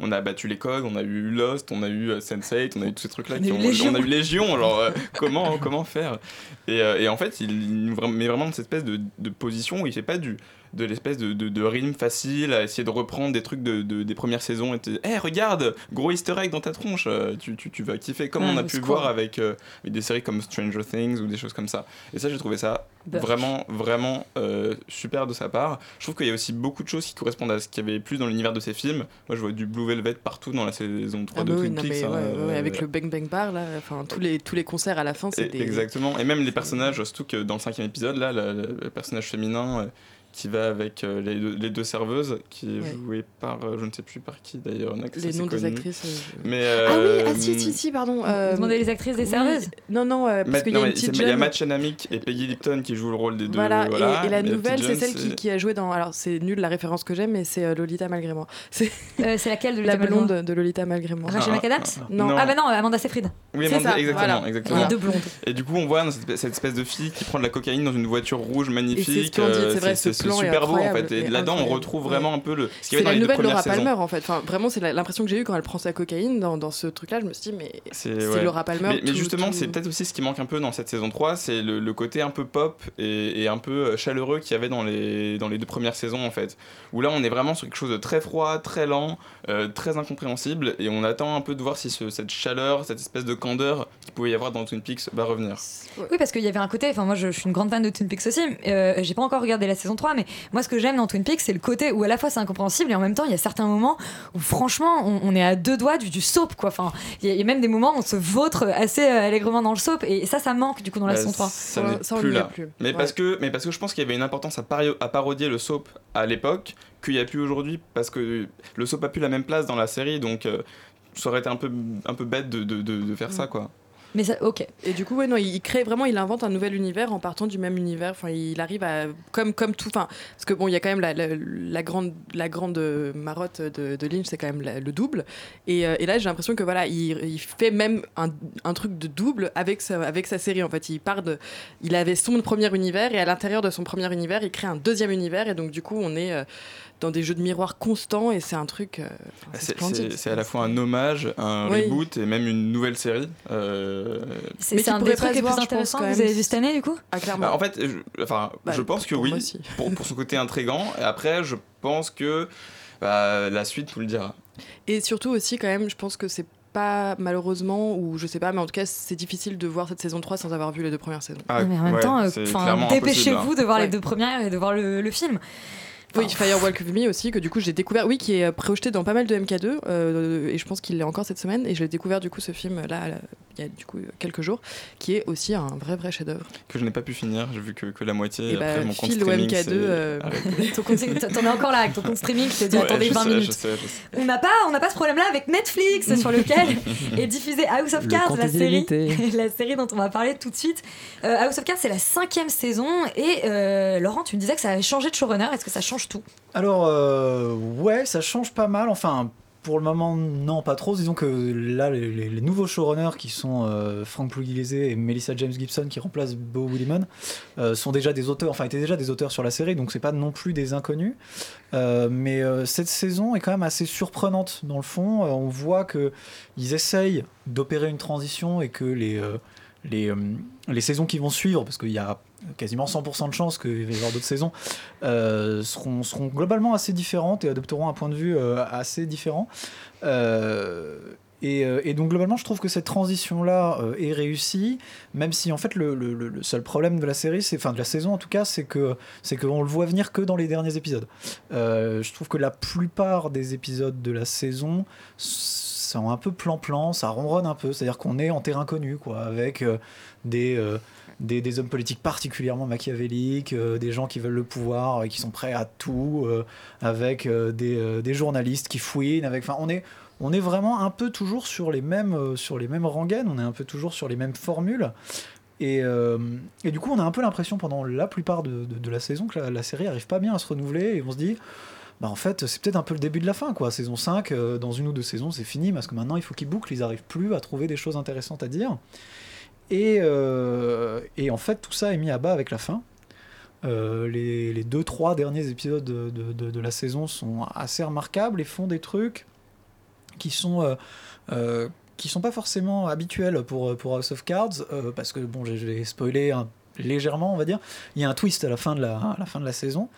on, on a battu les codes, on a eu Lost, on a eu euh, Sense8, on a eu tous ces trucs-là, On a qui eu ont- Légion. on a eu Légion, genre, euh, comment, faire. Et, euh, et en fait, il, il met vraiment dans cette espèce de, de position où il fait pas du de l'espèce de, de, de rime facile à essayer de reprendre des trucs de, de- des premières saisons et te Eh regarde gros easter egg dans ta tronche. Euh, tu, tu, tu vas kiffer comme Ouais, on a pu voir avec, euh, avec des séries comme Stranger Things ou des choses comme ça. Et ça j'ai trouvé ça Burk. vraiment vraiment euh, super de sa part. Je trouve qu'il y a aussi beaucoup de choses qui correspondent à ce qu'il y avait plus dans l'univers de ces films. Moi je vois du Blue Velvet partout dans la saison 3 Ah de bah oui, Twin non, Peaks mais hein, ouais, ouais, ouais, avec le Bang Bang Bar là, enfin tous les tous les concerts à la fin des Exactement. Et même les personnages, surtout que dans le cinquième épisode, là, le, personnage féminin qui va avec euh, les, deux, les deux serveuses, qui est Ouais. joué par, euh, je ne sais plus par qui d'ailleurs. les noms des actrices. euh, Mais, Ah oui, euh, ah si si si pardon. euh, Vous demandez les actrices des oui, serveuses Non non euh, parce qu'il y a une petite c'est- Il y a. Matt Chanamick et Peggy Lipton qui jouent le rôle des deux. Voilà, et- voilà, et, la mais nouvelle, c'est celle qui, qui a joué dans. Alors, c'est nul la référence que j'aime, mais c'est euh, Lolita malgré moi. C'est Euh, c'est laquelle de Lolita la malgré moi blonde de Lolita malgré moi. Rachel Ah, McAdams Non. Ah bah non, Amanda Seyfried. Oui, C'est Amanda- exactement, exactement. Les deux blondes. Et du coup, on voit cette, espèce de fille qui prend de la cocaïne dans une voiture rouge magnifique. euh, c'est vrai, ce c'est super beau en fait. Et et là-dedans, on retrouve vraiment un peu le. Ce qu'il y C'est avait dans la les deux nouvelle Laura saisons. Palmer en fait. Enfin, vraiment, c'est l'impression que j'ai eue quand elle prend sa cocaïne dans, dans ce truc-là. Je me suis dit, mais c'est ouais. Laura Palmer. Mais, justement, tout- c'est peut-être aussi ce qui manque un peu dans cette saison 3, c'est le, le côté un peu pop et, et un peu euh, chaleureux qu'il y avait dans les, dans les deux premières saisons en fait. Où là, on est vraiment sur quelque chose de très froid, très lent, euh, très incompréhensible et on attend un peu de voir si ce- cette chaleur, cette espèce de candeur qu'il pouvait y avoir dans Twin Peaks va revenir. Oui, parce qu'il y avait un côté, enfin moi je, je suis une grande fan de Twin Peaks aussi, euh, j'ai pas encore regardé la saison 3, mais moi ce que j'aime dans Twin Peaks c'est le côté où à la fois c'est incompréhensible et en même temps il y a certains moments où franchement on, on est à deux doigts du, du soap quoi, enfin il y, a- il y a même des moments où on se vautre assez euh, allègrement dans le soap et ça ça manque du coup dans la Bah, saison 3. Ça n'est plus est là. plus. Mais, Ouais. parce que, mais parce que je pense qu'il y avait une importance à, parodier le soap à l'époque qu'il n'y a plus aujourd'hui parce que le soap a plus la même place dans la série donc euh, ça aurait été un peu, un peu bête de, de, de- de faire ça quoi. Mais ça, ok. Et du coup, ouais, non, il crée vraiment, il invente un nouvel univers en partant du même univers. Enfin, il arrive à, comme, comme tout, enfin, parce que bon, il y a quand même la, la, grande, la grande marotte de, de Lynch, c'est quand même le double. Et, euh, et là, j'ai l'impression que voilà, il, il fait même un, un truc de double avec sa, avec sa série. En fait, il part de, il avait son premier univers et à l'intérieur de son premier univers, il crée un deuxième univers. Et donc, du coup, on est euh, dans des jeux de miroir constants et c'est un truc. euh, c'est à la fois un hommage, un Oui. reboot et même une nouvelle série. Euh, C'est un des trucs les plus intéressants que vous avez vu cette année du coup? Ah, clairement. bah, en fait, je, enfin, Bah, je pense que oui, pour, pour son côté intrigant. Et après, je pense que bah, la suite nous le dira. Et surtout aussi, quand même, je pense que c'est pas malheureusement, ou je sais pas, mais en tout cas, c'est difficile de voir cette saison 3 sans avoir vu les deux premières saisons. Ah, mais en même ouais, temps, euh, impossible, dépêchez-vous hein. de voir Ouais. les deux premières et de voir le, le film. Oui, Firewalk with Me aussi, que du coup j'ai découvert, oui, qui est euh, projeté dans pas mal de MK2, euh, et je pense qu'il l'est encore cette semaine, et je l'ai découvert du coup ce film là, là, il y a du coup quelques jours, qui est aussi un vrai vrai chef-d'œuvre. Que je n'ai pas pu finir, j'ai vu que, que la moitié. Et après, bah, mon compte streaming, MK2, c'est euh. Ton compte- T'en es encore là avec ton compte streaming qui te dit Ouais, attendez je 20 sais, minutes. Je sais, je sais. On n'a pas, on n'a pas ce problème-là avec Netflix sur lequel est diffusé House of Cards, la série, la série dont on va parler tout de suite. Euh, House of Cards, c'est la cinquième saison et euh, Laurent, tu me disais que ça avait changé de showrunner. Est-ce que ça change tout Alors, euh, ouais, ça change pas mal. Enfin, pour le moment, non, pas trop. Disons que là, les, nouveaux showrunners qui sont euh, Frank Pugliese et Melissa James Gibson qui remplacent Bo Willimon euh, sont déjà des auteurs, enfin étaient déjà des auteurs sur la série, donc c'est pas non plus des inconnus. Mais cette saison est quand même assez surprenante dans le fond. On voit que ils essayent d'opérer une transition et que les les, les saisons qui vont suivre, parce qu'il y a quasiment 100% de chances qu'il va y avoir d'autres saisons, euh, seront, globalement assez différentes et adopteront un point de vue euh, assez différent. Euh, et, donc globalement, je trouve que cette transition-là est réussie, même si en fait le, seul problème de la série, c'est enfin de la saison en tout cas, c'est que c'est qu'on le voit venir que dans les derniers épisodes. Je trouve que la plupart des épisodes de la saison sont un peu plan-plan, ça ronronne un peu, c'est-à-dire qu'on est en terrain connu, quoi, avec des, des, hommes politiques particulièrement machiavéliques, euh, des gens qui veulent le pouvoir et qui sont prêts à tout, euh, avec euh, des, journalistes qui fouinent, avec, on est, on est vraiment un peu toujours sur les mêmes, sur les mêmes rengaines, on est un peu toujours sur les mêmes formules. Et, et du coup, on a un peu l'impression pendant la plupart de, de- la saison que la, série arrive pas bien à se renouveler et on se dit, bah en fait, c'est peut-être un peu le début de la fin, quoi. Saison 5, euh, dans une ou deux saisons, c'est fini parce que maintenant il faut qu'ils bouclent, ils arrivent plus à trouver des choses intéressantes à dire. Et, euh, et en fait, tout ça est mis à bas avec la fin. Euh, les, les deux, trois derniers épisodes de, la saison sont assez remarquables et font des trucs qui sont euh, qui sont pas forcément habituels pour pour House of Cards parce que bon, j'ai- un- légèrement, on va dire. Il y a un twist à la fin de à la fin de la saison.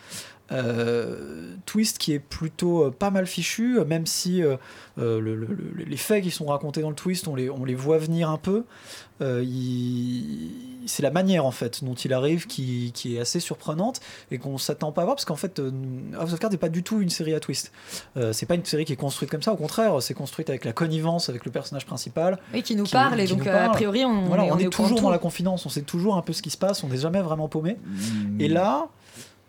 Euh, twist qui est plutôt euh, pas mal fichu, euh, même si euh, le- le- le- les faits qui sont racontés dans le twist, on les, on les voit venir un peu. Euh, il- C'est la manière en fait dont il arrive qui, qui est assez surprenante et qu'on s'attend pas à voir parce qu'en fait euh, House of Cards n'est pas du tout une série à twist. Euh, c'est pas une série qui est construite comme ça, au contraire, c'est construite avec la connivence avec le personnage principal. Oui, qui nous parle, et donc, a priori, on- Voilà, on est- on toujours dans la confidence, on sait toujours un peu ce qui se passe, on n'est jamais vraiment paumé. Et là,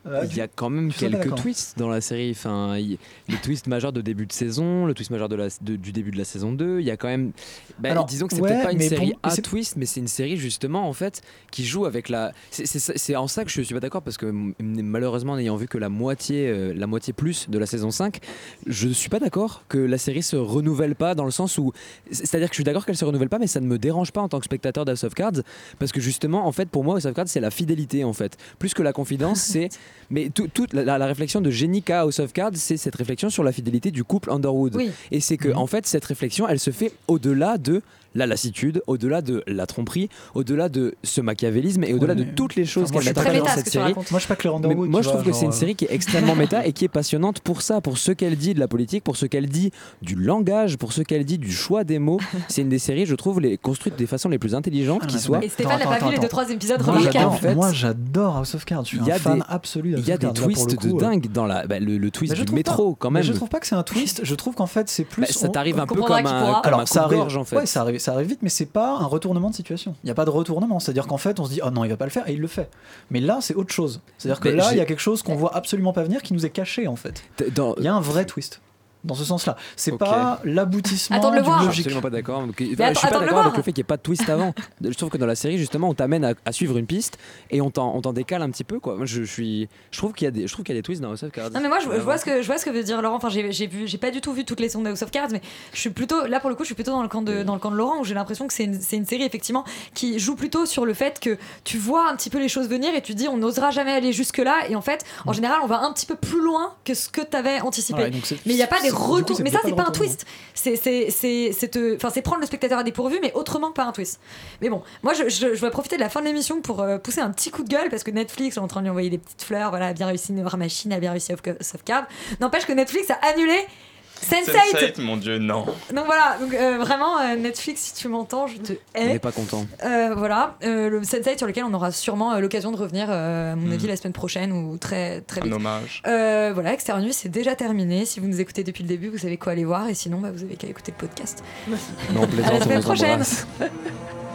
euh, Il y a quand même quelques twists dans la série. Enfin, il- le twist majeur de début de saison, le twist majeur de la, de- du début de la saison 2. Il y a quand même. bah, Alors, disons que c'est ouais, peut-être pas une série à twist, mais c'est une série justement en fait qui joue avec la. C'est- en ça que je suis pas d'accord parce que malheureusement, n'ayant vu que la moitié, euh, la moitié plus de la saison 5, je suis pas d'accord que la série se renouvelle pas dans le sens où. C'est-à-dire que je suis d'accord qu'elle se renouvelle pas, mais ça ne me dérange pas en tant que spectateur d'House of Cards parce que justement, en fait, pour moi, House of Cards, c'est la fidélité en fait. Plus que la confidence, c'est. Mais tout- toute la, la- la réflexion de qu'a House of Cards, c'est cette réflexion sur la fidélité du couple Underwood. Oui. Et c'est que, en fait, cette réflexion, elle se fait au-delà de la lassitude, au-delà de la tromperie, au-delà de ce machiavélisme et au-delà de toutes les choses qu'elle méta, dans ce cette que série. Moi, je suis pas Claire Mais moi, tu je trouve vois, que c'est une genre, série qui est extrêmement méta et qui est passionnante pour ça, pour ce qu'elle dit de la politique, pour ce qu'elle dit du langage, pour ce qu'elle dit du choix des mots. C'est une des séries, je trouve, les, construites des façons les plus intelligentes qui soient. Et Stéphane n'a pas vu les deux trois épisodes Moi, remarquables. moi, j'adore House of Cards, je suis Il y un a fan des- absolu Il y a of des twists de euh. dingue dans la, bah, le, twist du métro pas- quand mais même. je trouve pas que c'est un twist, je trouve qu'en fait c'est plus. Bah, ça on- t'arrive un peu comme un- Alors, ça arrive, gorge, en fait. Ouais, ça arrive, ça arrive vite, mais c'est pas un retournement de situation. Il n'y a pas de retournement, c'est-à-dire qu'en fait on se dit oh non il va pas le faire et il le fait. Mais là c'est autre chose. C'est-à-dire que Mais là il y a quelque chose qu'on voit absolument pas venir qui nous est caché en fait. Dans- Il y a un vrai twist. Dans ce sens-là, c'est pas l'aboutissement Attends de le voir. Je suis logique. absolument pas d'accord. Donc, enfin, attends- je suis pas attends d'accord avec le fait qu'il n'y ait pas de twist avant. Je trouve que dans la série, justement, on t'amène à, à suivre une piste et on t'en on t'en décale un petit peu. Quoi. Moi, je, suis, je trouve qu'il y a des, je trouve qu'il y a des twists dans House of Cards. Non mais moi je, je vois ce que je vois ce que veut dire Laurent. Enfin j'ai j'ai vu j'ai pas du tout vu toutes les sondes de House of Cards mais je suis plutôt là pour le coup je suis plutôt dans le camp de dans le camp de Laurent où j'ai l'impression que c'est une, c'est une série effectivement qui joue plutôt sur le fait que tu vois un petit peu les choses venir et tu dis on n'osera jamais aller jusque là et en fait en général on va un petit peu plus loin que ce que tu avais anticipé. Mais il n'y a pas des Mais pas ça c'est pas un twist. C'est c'est c'est prendre le spectateur à dépourvu mais autrement que par un twist. Mais bon moi je, je, je vais profiter de la fin de l'émission pour euh, pousser un petit coup de gueule parce que Netflix est en train de lui envoyer des petites fleurs voilà a bien réussi Noir Machine a bien réussi Cards. N'empêche que Netflix a annulé Sense8 Sense8, mon dieu, non. donc voilà, donc, euh, vraiment euh, Netflix, si tu m'entends, je te On hais. n'est pas content. Euh, voilà, euh, le Sense8 sur lequel on aura sûrement euh, l'occasion de revenir, euh, à mon Mm. avis, la semaine prochaine ou très très Un vite. hommage. Euh, voilà, Nuit, c'est déjà terminé. Si vous nous écoutez depuis le début, vous savez quoi aller voir, et sinon, bah, vous avez qu'à écouter le podcast. Non, à la on semaine prochaine.